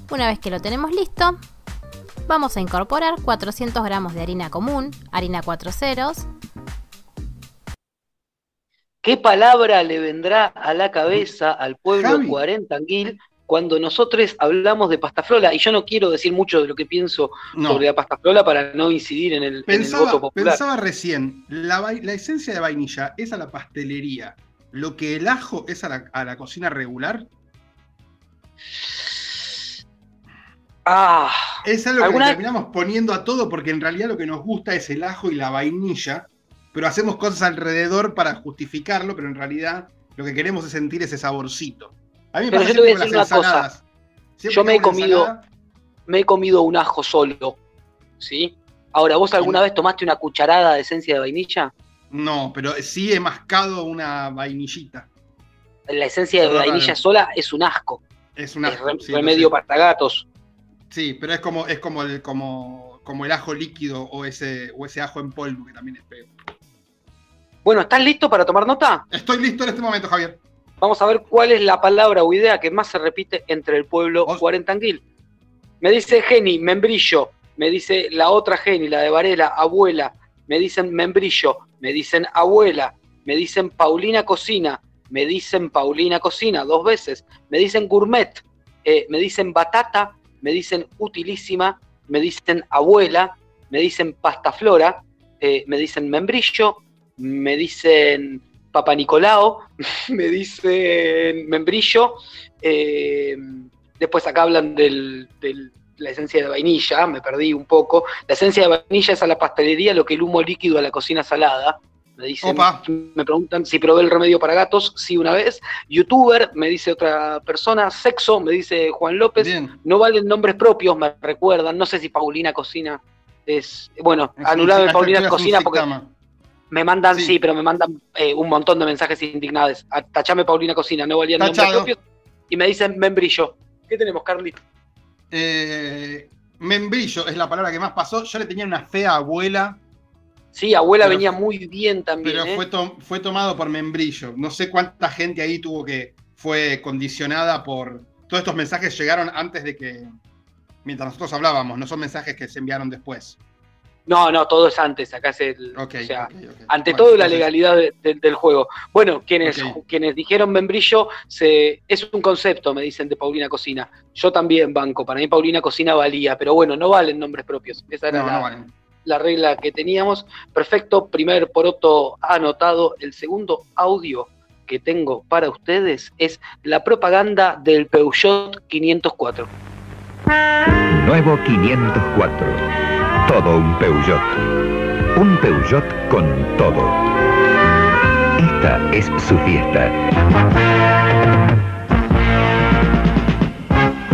Una vez que lo tenemos listo, vamos a incorporar 400 gramos de harina común, harina 4 ceros, ¿Qué palabra le vendrá a la cabeza al pueblo Javi. 40 Anguil cuando nosotros hablamos de pasta frola? Y yo no quiero decir mucho de lo que pienso No. sobre la pasta frola para no incidir en el, en el Pensaba, voto popular. pensaba recién, la, la esencia de vainilla es a la pastelería, lo que el ajo es a la, a la cocina regular. Ah, Es algo que le ¿Alguna- terminamos poniendo a todo porque en realidad lo que nos gusta es el ajo y la vainilla, pero hacemos cosas alrededor para justificarlo, pero en realidad lo que queremos es sentir ese saborcito. A mí me Pero pasa yo te voy a siempre decir una cosa. Siempre Yo me he comido, ensalada, me he comido un ajo solo, ¿sí? Ahora, ¿vos alguna vez tomaste una cucharada de esencia de vainilla? No, pero sí he mascado una vainillita. La esencia de vainilla sola es un asco. Es una es re- remedio para gatos. Sí, pero es como, es como el, como, como el ajo líquido o ese, o ese ajo en polvo que también es feo. Bueno, ¿estás listo para tomar nota? Estoy listo en este momento, Javier. Vamos a ver cuál es la palabra o idea que más se repite entre el pueblo cuarentanguil. Me dice Geni, membrillo. me dice la otra Geni, la de Varela, abuela, me dicen membrillo, me dicen abuela, me dicen Paulina Cocina, me dicen Paulina Cocina dos veces, me dicen gourmet, eh, me dicen batata, me dicen utilísima, me dicen abuela, me dicen pasta flora, eh, me dicen membrillo, me dicen Papa Nicolao, *laughs* me dicen membrillo, eh, después acá hablan del- la esencia de vainilla, me perdí un poco, la esencia de vainilla es a la pastelería lo que el humo líquido a la cocina salada, me dicen, Opa. me preguntan si probé el remedio para gatos, sí una vez, youtuber, me dice otra persona, sexo, me dice Juan López, no valen nombres propios, me recuerdan, no sé si Paulina Cocina es, bueno, Es anulado de Paulina Cocina porque me mandan, sí, pero me mandan eh, un montón de mensajes indignados. Tachame Paulina Cocina, no valían nombres propios. Y me dicen membrillo. ¿Qué tenemos, Carly? Eh, membrillo es la palabra que más pasó. Yo le tenía una fea abuela, Sí, abuela Pero- venía muy bien también. pero ¿eh? fue, to- fue tomado por membrillo. No sé cuánta gente ahí tuvo que. fue condicionada por. Todos estos mensajes llegaron antes de que. Mientras nosotros hablábamos, no son mensajes que se enviaron después. No, no, todo es antes. Acá es el. Ok, o sea, ok, ok. ante Bueno, todo la legalidad de- de- del juego. Bueno, quienes, quienes dijeron membrillo, se, es un concepto, me dicen, de Paulina Cocina. Yo también banco. Para mí Paulina Cocina valía, pero bueno, no valen nombres propios. Esa era No, la, no valen. La regla que teníamos. Perfecto, primer poroto anotado. El segundo audio que tengo para ustedes es la propaganda del Peugeot 504. Nuevo 504. Todo un Peugeot. Un Peugeot con todo. Esta es su fiesta.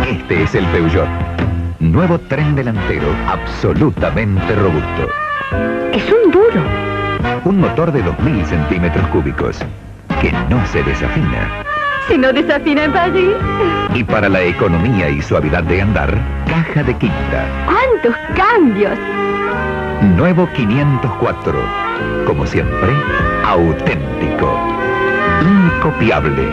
Este es el Peugeot. Nuevo tren delantero absolutamente robusto. Es un duro. Un motor de 2.000 centímetros cúbicos que no se desafina. Si no desafina en París. Y para la economía y suavidad de andar, caja de quinta. ¡Cuántos cambios! Nuevo 504. Como siempre, auténtico. Incopiable.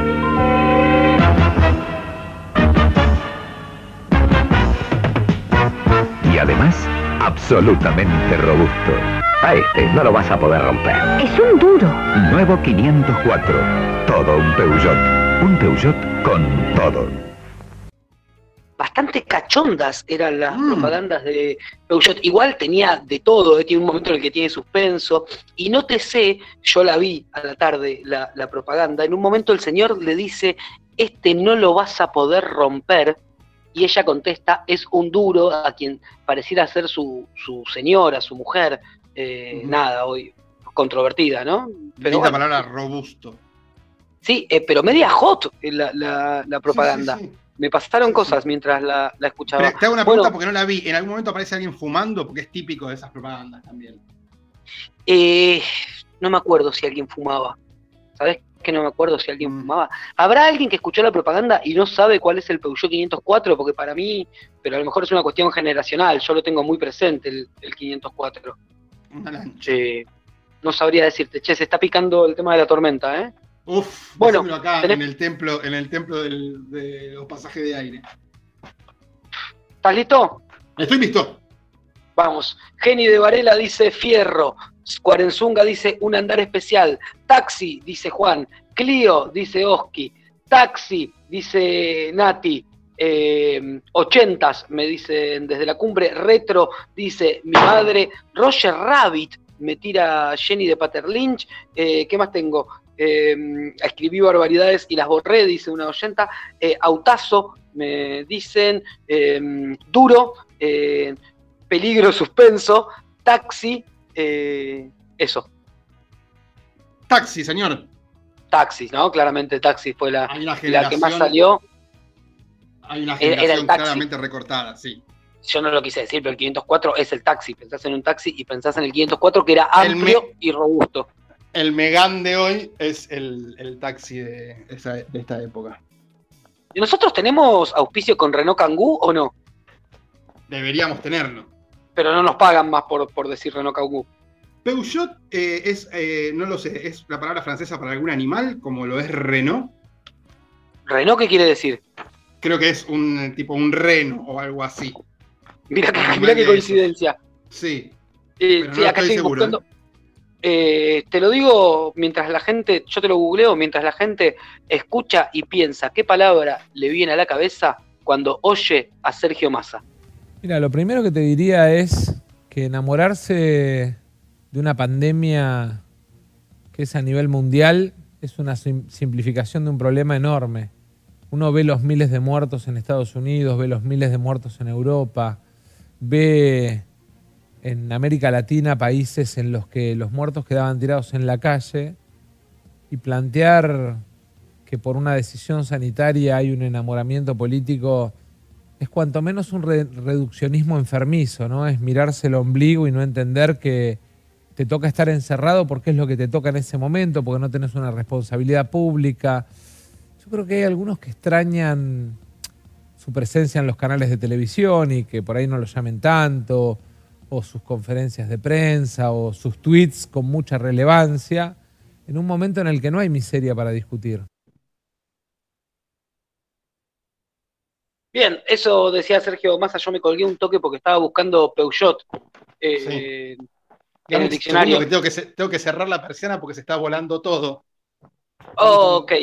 Y además, absolutamente robusto. A este no lo vas a poder romper. Es un duro. Nuevo 504. Todo un Peugeot. Un Peugeot con todo. Bastante cachondas eran las Mm. propagandas de Peugeot. Igual tenía de todo, eh, tiene un momento en el que tiene suspenso. Y no te sé, yo la vi a la tarde, la, la propaganda. En un momento el señor le dice, este no lo vas a poder romper. Y ella contesta, es un duro a quien pareciera ser su, su señora, su mujer. eh, Nada, hoy controvertida, ¿no? Pero bueno, palabra robusto. Sí, eh, pero media hot eh, la, la- la propaganda. Sí, sí, sí. Me pasaron cosas mientras la, la escuchaba. Pero te hago una Bueno, pregunta porque no la vi. ¿En algún momento aparece alguien fumando? Porque es típico de esas propagandas también. eh, no me acuerdo si alguien fumaba. ¿Sabes que no me acuerdo si Mm. alguien fumaba? ¿Habrá alguien que escuchó la propaganda y no sabe cuál es el Peugeot 504? Porque para mí, pero a lo mejor es una cuestión generacional, yo lo tengo muy presente el, el 504. Una lancha. Che, no sabría decirte, che, se está picando el tema de la tormenta, ¿eh? Uf, Bueno, bueno, acá tenés- en el templo, en el templo del- de los pasajes de aire. ¿Estás listo? Estoy listo. Vamos. Geni de Varela dice fierro. Cuarenzunga dice un andar especial. Taxi, dice Juan. Clio, dice Oski. Taxi, dice Nati. Eh, ochentas, me dicen desde la cumbre. Retro, dice mi madre. Roger Rabbit, me tira Jenny de Paterlinch. Eh, ¿Qué más tengo? Eh, escribí barbaridades y las borré, dice una oyenta. Eh, autazo, me dicen. Eh, duro. eh, peligro suspenso, taxi, eh, eso, Taxi, señor. taxi, ¿no? Claramente taxi fue la, la que más salió. Hay una Era- era el generación taxi. claramente recortada, sí. Yo no lo quise decir, pero el 504 es el taxi. Pensás en un taxi y pensás en el 504 que era amplio me- y robusto. El Megán de hoy es el, el taxi de, esa- de esta época. ¿Y ¿Nosotros tenemos auspicio con Renault Kangoo o no? Deberíamos tenerlo. Pero no nos pagan más por, por decir Renault Kangoo. Peugeot eh, es, eh, no lo sé, es la palabra francesa para algún animal, como lo es Renault. ¿Renault qué quiere decir? Creo que es un eh, tipo un reno o algo así. Mirá *laughs* qué de coincidencia. Sí. Eh, Pero sí, no acá estoy estoy seguro, buscando. Eh, te lo digo mientras la gente, yo te lo googleo, mientras la gente escucha y piensa qué palabra le viene a la cabeza cuando oye a Sergio Massa. Mira, lo primero que te diría es que enamorarse de una pandemia que es a nivel mundial es una sim- simplificación de un problema enorme. Uno ve los miles de muertos en Estados Unidos, ve los miles de muertos en Europa, ve en América Latina países en los que los muertos quedaban tirados en la calle y plantear que por una decisión sanitaria hay un enamoramiento político es cuanto menos un re- reduccionismo enfermizo, ¿no? Es mirarse el ombligo y no entender que te toca estar encerrado porque es lo que te toca en ese momento, porque no tenés una responsabilidad pública. Yo creo que hay algunos que extrañan su presencia en los canales de televisión y que por ahí no lo llamen tanto, o sus conferencias de prensa, o sus tweets con mucha relevancia, en un momento en el que no hay miseria para discutir. Bien, eso decía Sergio Massa, yo me colgué un toque porque estaba buscando Peugeot eh, en el diccionario. que tengo que, ce- tengo que cerrar la persiana porque se está volando todo. Ok.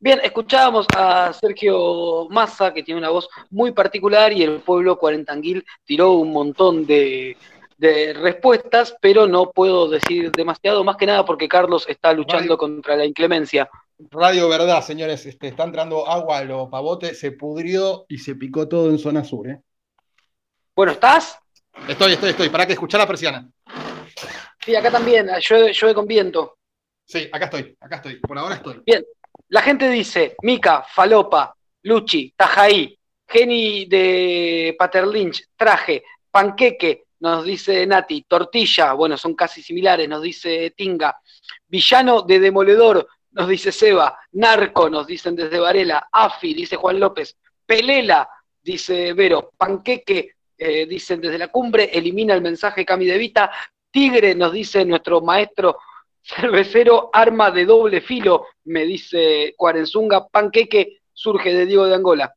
Bien, escuchábamos a Sergio Massa, que tiene una voz muy particular, y el pueblo cuarentanguil tiró un montón de, de respuestas, pero no puedo decir demasiado, más que nada porque Carlos está luchando contra la inclemencia. Radio Verdad, señores, este, está entrando agua a los pavotes, se pudrió y se picó todo en zona sur. ¿eh? Bueno, ¿estás? Estoy, estoy, estoy. Para que escuchar la persiana. Sí, acá también, llueve, llueve con viento. Sí, acá estoy, acá estoy. Por ahora estoy. Bien, la gente dice, Mica, Falopa, Luchi, Tajaí, Geni de Paterlinch, Traje, Panqueque, nos dice Nati, Tortilla, bueno, son casi similares, nos dice Tinga, Villano de Demoledor, nos dice Seba, Narco, nos dicen desde Varela, Afi, dice Juan López, Pelela, dice Vero, Panqueque, eh, dicen desde la cumbre, elimina el mensaje Cami de Vita, Tigre, nos dice nuestro maestro cervecero, arma de doble filo, me dice Cuarenzunga, panqueque, surge de Diego de Angola.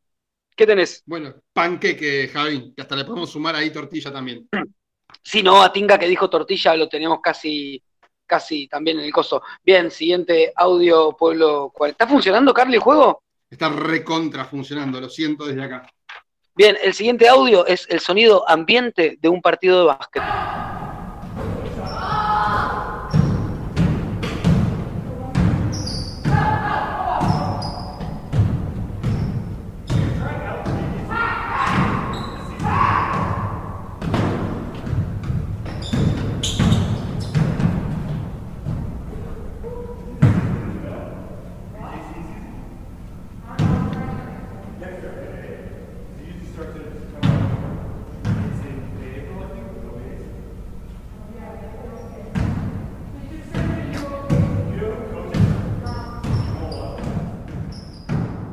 ¿Qué tenés? Bueno, panqueque, Javi, que hasta le podemos sumar ahí tortilla también. *clears throat* Si no, a Tinga que dijo tortilla lo tenemos casi, casi también en el coso. Bien, siguiente audio, pueblo. ¿Está funcionando, Carly, el juego? Está recontra funcionando, lo siento desde acá. Bien, el siguiente audio es el sonido ambiente de un partido de básquet.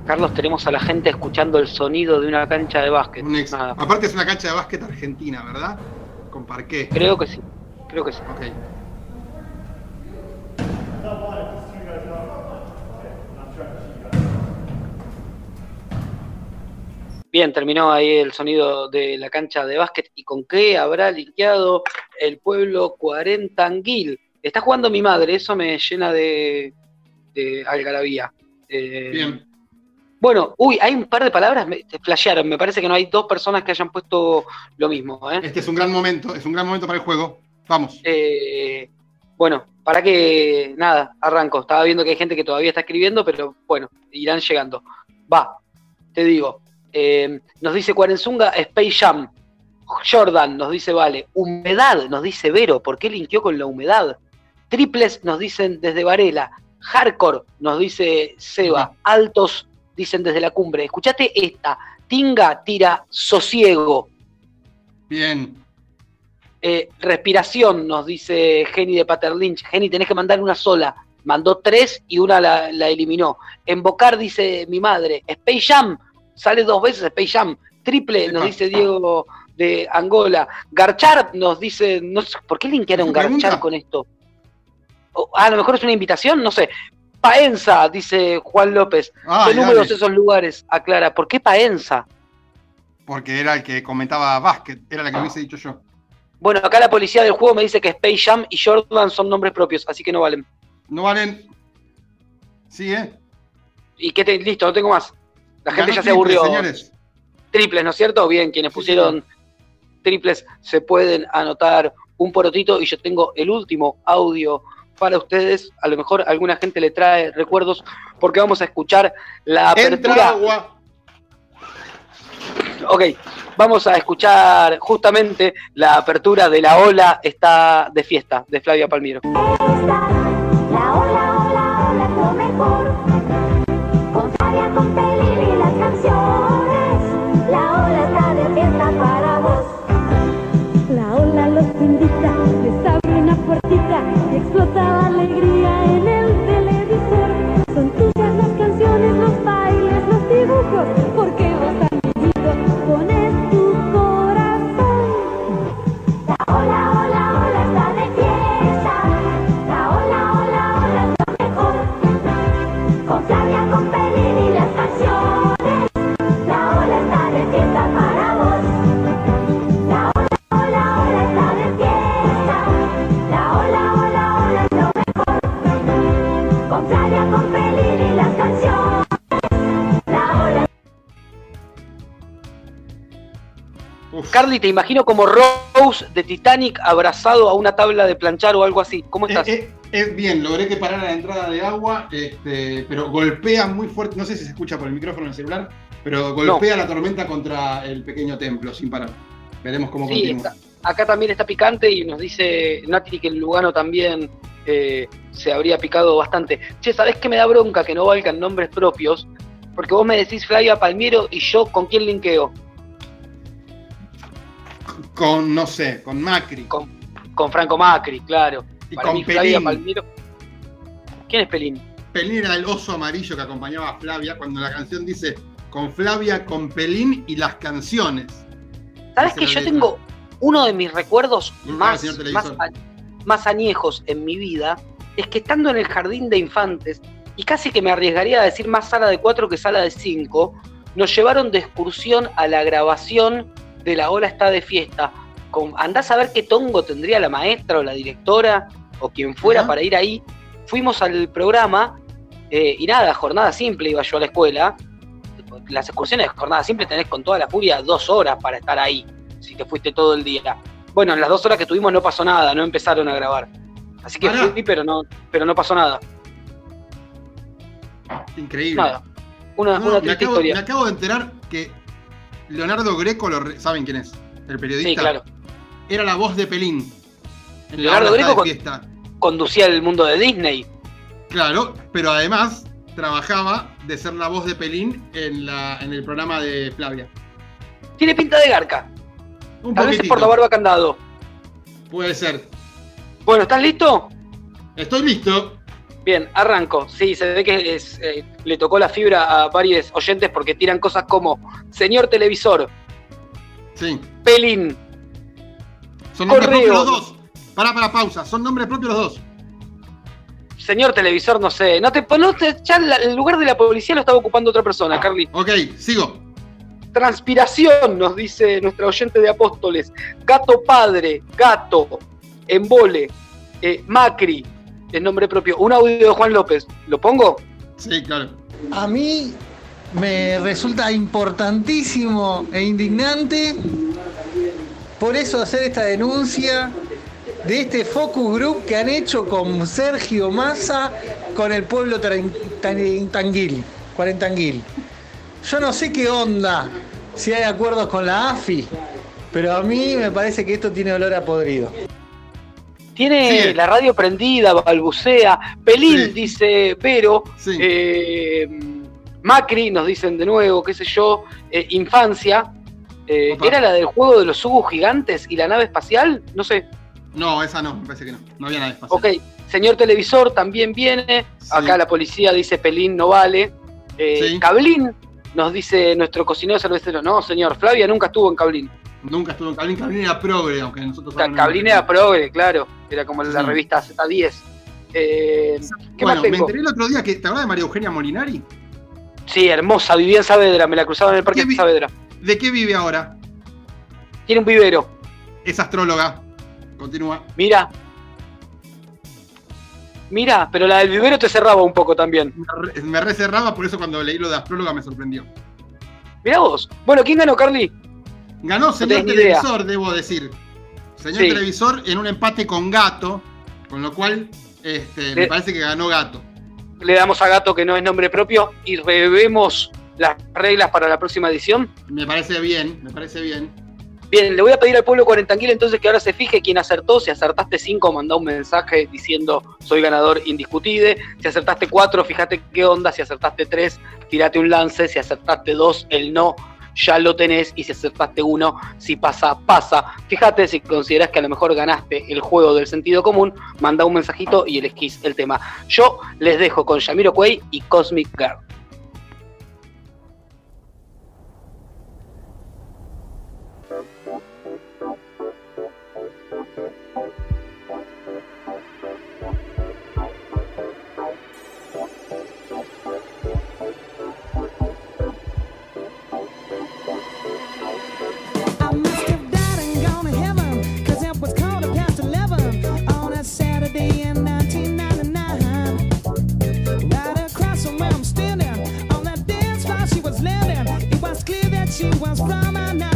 Carlos, tenemos a la gente escuchando el sonido de una cancha de básquet. Un ex- Nada. Aparte es una cancha de básquet argentina, ¿verdad? Con parqué. Creo que sí, creo que sí. Ok. Bien, terminó ahí el sonido de la cancha de básquet. ¿Y con qué habrá linkeado el pueblo cuarentanguil? Está jugando mi madre, eso me llena de, de algarabía. Eh, Bien. Bueno, uy, hay un par de palabras, me te flashearon. Me parece que no hay dos personas que hayan puesto lo mismo. ¿eh? Este es un gran momento, es un gran momento para el juego. Vamos. Eh, bueno, para que, nada, arranco. Estaba viendo que hay gente que todavía está escribiendo, pero bueno, irán llegando. Va, te digo. eh, nos dice Cuarenzunga, Space Jam. Jordan nos dice Vale. Humedad nos dice Vero. ¿Por qué linkeó con la humedad? Triples nos dicen desde Varela. Hardcore nos dice Seba. Altos dicen desde la cumbre. Escuchate esta. Tinga tira sosiego. Bien. Eh, respiración, nos dice Jenny de Paterlinch. Jenny, tenés que mandar una sola. Mandó tres y una la, la eliminó. Embocar, dice mi madre. Space Jam, sale dos veces Space Jam. Triple, nos dice Diego de Angola. Garchar, nos dice. No sé, ¿Por qué linkearon? Garchar con esto? O, a lo mejor es una invitación, no sé. Paenza, dice Juan López. Ah, dale. números esos lugares, aclara. ¿Por qué Paenza? porque era el que comentaba básquet, era la que hubiese dicho yo. Bueno, acá la policía del juego me dice que Space Jam y Jordan son nombres propios, así que no valen. No valen. Sí, ¿eh? ¿Y qué te, listo, no tengo más. La gente Ganó ya se aburrió. señores. Triples, ¿no es cierto? Bien, quienes pusieron triples se pueden anotar un porotito y yo tengo el último audio para ustedes. A lo mejor alguna gente le trae recuerdos porque vamos a escuchar la Entra apertura. agua. Ok, vamos a escuchar justamente la apertura de la ola está de fiesta de Flavia Palmiro. Carly, te imagino como Rose de Titanic abrazado a una tabla de planchar o algo así. ¿Cómo estás? Eh, eh, es bien, logré que parara la entrada de agua, este, pero golpea muy fuerte, no sé si se escucha por el micrófono del celular, pero golpea la tormenta contra el pequeño templo sin parar. Veremos cómo Sí, continúa. está- acá también está picante y nos dice Nati que el Lugano también eh, se habría picado bastante. Che, ¿sabés qué me da bronca que no valgan nombres propios? Porque vos me decís Flavia Palmiero y yo con quién linkeo. Con, no sé, con Macri. Con, con Franco Macri, claro. Y Para con mí Pelín. ¿Quién es Pelín? Pelín era el oso amarillo que acompañaba a Flavia cuando la canción dice con Flavia, con Pelín y las canciones. ¿Sabes que yo letra. tengo uno de mis recuerdos más, más, más añejos en mi vida? Es que estando en el jardín de infantes, y casi que me arriesgaría a decir más sala de cuatro que sala de cinco, nos llevaron de excursión a la grabación de La Ola está de fiesta. Con, andás a ver qué tongo tendría la maestra o la directora o quien fuera para ir ahí. Fuimos al programa eh, y nada, jornada simple iba yo a la escuela. Las excursiones de jornada simple tenés con toda la furia dos horas para estar ahí, si te fuiste todo el día. Bueno, en las dos horas que tuvimos no pasó nada, no empezaron a grabar. Así que fui, pero no, pero no pasó nada. Increíble. Nada. Una, No, una me, historia. acabo de enterar que Leonardo Greco, lo re- ¿saben quién es? El periodista. Sí, claro. Era la voz de Pelín. En Leonardo Greco con-. Conducía el mundo de Disney. Claro, pero además trabajaba de ser la voz de Pelín en, la, en el programa de Flavia. Tiene pinta de garca. Un Tal vez es por la barba candado. Puede ser. Bueno, ¿estás listo? Estoy listo. Bien, arranco. Sí, se ve que es, eh, le tocó la fibra a varios oyentes porque tiran cosas como Señor Televisor, Sí. Pelín, Son nombres Correo. propios los dos. Pará, para pausa. Son nombres propios los dos. Señor Televisor, no sé. No te, no te- ya la- el lugar de la policía lo estaba ocupando otra persona, Carly. Ok, sigo. Transpiración, nos dice nuestra oyente de Apóstoles. Gato padre, gato, embole, eh, Macri, es nombre propio. Un audio de Juan López. ¿Lo pongo? Sí, claro. A mí me resulta importantísimo e indignante por eso hacer esta denuncia de este focus group que han hecho con Sergio Massa con el pueblo tanguil, cuarentanguil. Yo no sé qué onda, si hay acuerdos con la AFI, pero a mí me parece que esto tiene olor a podrido. Tiene la radio prendida, balbucea. Pelín, Sí. dice Pero. Sí. Eh, Macri, nos dicen de nuevo, qué sé yo. eh, infancia. Eh. ¿Era la del juego de los subos gigantes y la nave espacial? No sé. No, esa no, me parece que no. No había nada de espacio. Ok. Señor Televisor también viene. Acá la policía dice Pelín no vale. Eh. Cablín, nos dice nuestro cocinero cervecero. No, señor, Flavia nunca estuvo en Cablín. Nunca estuvo en Cablín. Cablín era progre, aunque nosotros ahora no Cablín era progre, claro. Era como la Sí. revista Z10. Eh, ¿Qué Bueno, más me tengo? enteré el otro día que. ¿Te acuerdas de María Eugenia Molinari? Sí, hermosa, vivía en Saavedra, me la cruzaban en el parque ¿Qué de Saavedra. ¿De qué vive ahora? Tiene un vivero. Es astróloga. Continúa. Mira. Mira, pero la del vivero te cerraba un poco también. Me re- Me reserraba, por eso cuando leí lo de astróloga me sorprendió. Mirá vos. Bueno, ¿quién ganó, Carly? Ganó señor idea. televisor, debo decir. Señor Sí. televisor en un empate con Gato, con lo cual este, me parece que ganó Gato. Le damos a Gato que no es nombre propio y revemos las reglas para la próxima edición. Me parece bien, me parece bien. Bien, le voy a pedir al pueblo cuarentanquil entonces que ahora se fije quién acertó. Si acertaste 5, mandá un mensaje diciendo soy ganador indiscutible. Si acertaste 4, fíjate qué onda. Si acertaste 3, tirate un lance. Si acertaste 2, el no ya lo tenés. Y si acertaste 1, si pasa, pasa. Fíjate si considerás que a lo mejor ganaste el juego del sentido común, manda un mensajito y elegís el tema. Yo les dejo con Yamiro Cuey y Cosmic Girl. she was from another.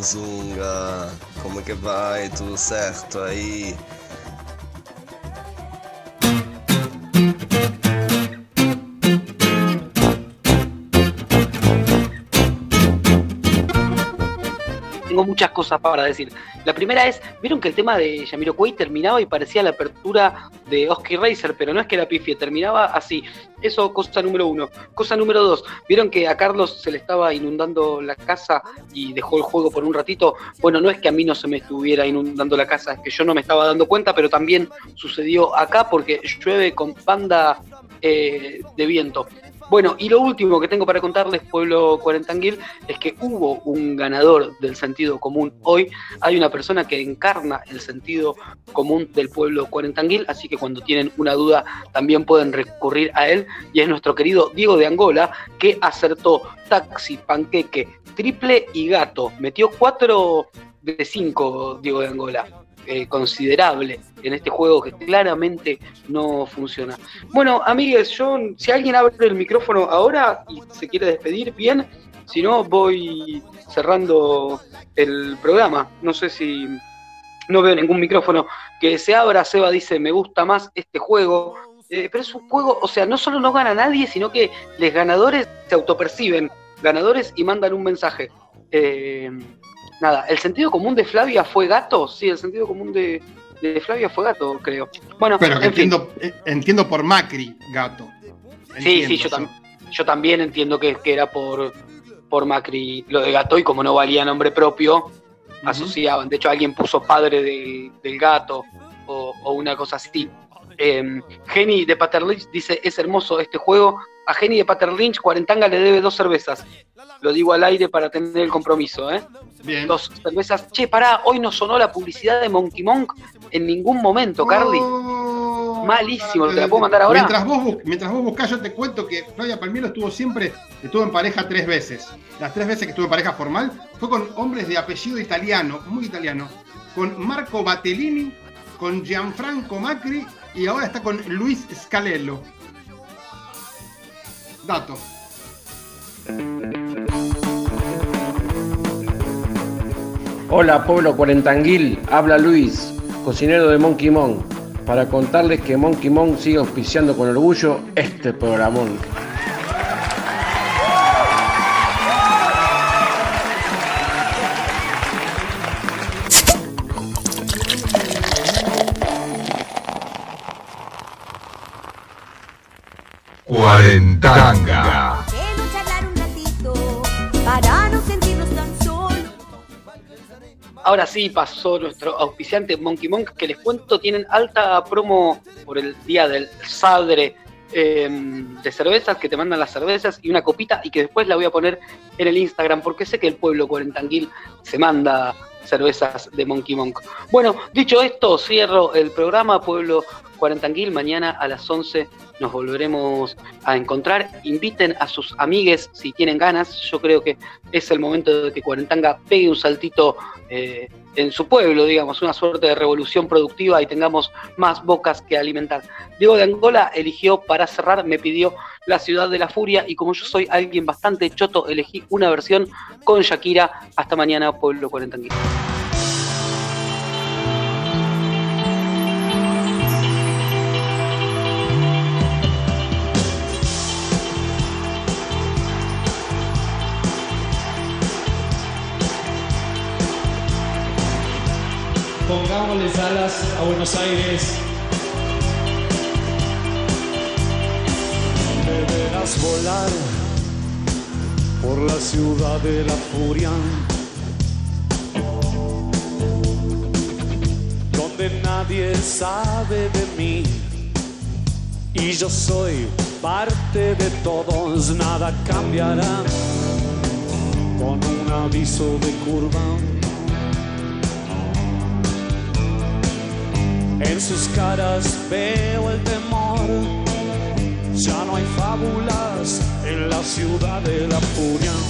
Quarenzunga, como que vai? Tudo certo aí? Muchas cosas para decir. La primera es, vieron que el tema de Yamiroquai terminaba y parecía la apertura de Oski Racer, pero no es que la pifie, terminaba así. Eso, cosa número uno. Cosa número dos, vieron que a Carlos se le estaba inundando la casa y dejó el juego por un ratito. Bueno, no es que a mí no se me estuviera inundando la casa, es que yo no me estaba dando cuenta, pero también sucedió acá porque llueve con banda eh, de viento. Bueno, y lo último que tengo para contarles, pueblo cuarentanguil, es que hubo un ganador del sentido común hoy. Hay una persona que encarna el sentido común del pueblo cuarentanguil, así que cuando tienen una duda también pueden recurrir a él. Y es nuestro querido Diego de Angola, que acertó taxi, panqueque, triple y gato. Metió cuatro de cinco Diego de Angola. Eh, considerable en este juego que claramente no funciona. Bueno, amigues, yo, si alguien abre el micrófono ahora y se quiere despedir, bien. Si no, voy cerrando el programa. No sé si no veo ningún micrófono que se abra. Seba dice, me gusta más este juego. Eh, pero es un juego, o sea, no solo no gana nadie, sino que los ganadores se autoperciben ganadores y mandan un mensaje. Eh, nada, el sentido común de Flavia fue gato. Sí, el sentido común de, de Flavia fue gato, creo. Bueno, Pero en entiendo, eh, entiendo por Macri, gato. Sí, Entiendo sí, yo, tam- yo también entiendo que, que era por, por Macri lo de gato y como no valía nombre propio, asociaban. De hecho, alguien puso padre de- del gato o, o una cosa así. Eh, Geni de Paterlynch dice, es hermoso este juego. A Geni de Paterlynch, Cuarentanga le debe dos cervezas. Lo digo al aire para tener el compromiso, ¿eh? Bien. Dos cervezas. Che, pará, hoy no sonó la publicidad de Monkey Monk en ningún momento, Carly. Malísimo, ¿te la puedo mandar ahora? Mientras vos, mientras vos buscás, yo te cuento que Flavia Palmiero estuvo siempre, estuvo en pareja tres veces. Las tres veces que estuvo en pareja formal fue con hombres de apellido italiano, muy italiano. Con Marco Battellini, con Gianfranco Macri y ahora está con Luis Scalello. Hola pueblo cuarentanguil, habla Luis, cocinero de Monkey Mon, para contarles que Monkey Mon sigue auspiciando con orgullo este programón. Ahora sí pasó nuestro auspiciante Monkey Monk, que les cuento, tienen alta promo por el día del Sadre eh, de cervezas, que te mandan las cervezas y una copita, y que después la voy a poner en el Instagram, porque sé que el pueblo cuarentanguil se manda cervezas de Monkey Monk. Bueno, dicho esto, cierro el programa, pueblo cuarentanguil. Mañana a las 11 nos volveremos a encontrar. Inviten a sus amigues si tienen ganas. Yo creo que es el momento de que Cuarentanga pegue un saltito eh, en su pueblo, digamos, una suerte de revolución productiva y tengamos más bocas que alimentar. Diego de Angola eligió para cerrar, me pidió La Ciudad de la Furia y como yo soy alguien bastante choto, elegí una versión con Shakira. Hasta mañana, pueblo cuarentanguil. Pongámosles alas a Buenos Aires. Deberás volar por la ciudad de la furia, donde nadie sabe de mí y yo soy parte de todos, nada cambiará con un aviso de curva. En sus caras veo el temor. Ya no hay fábulas en la ciudad de la furia.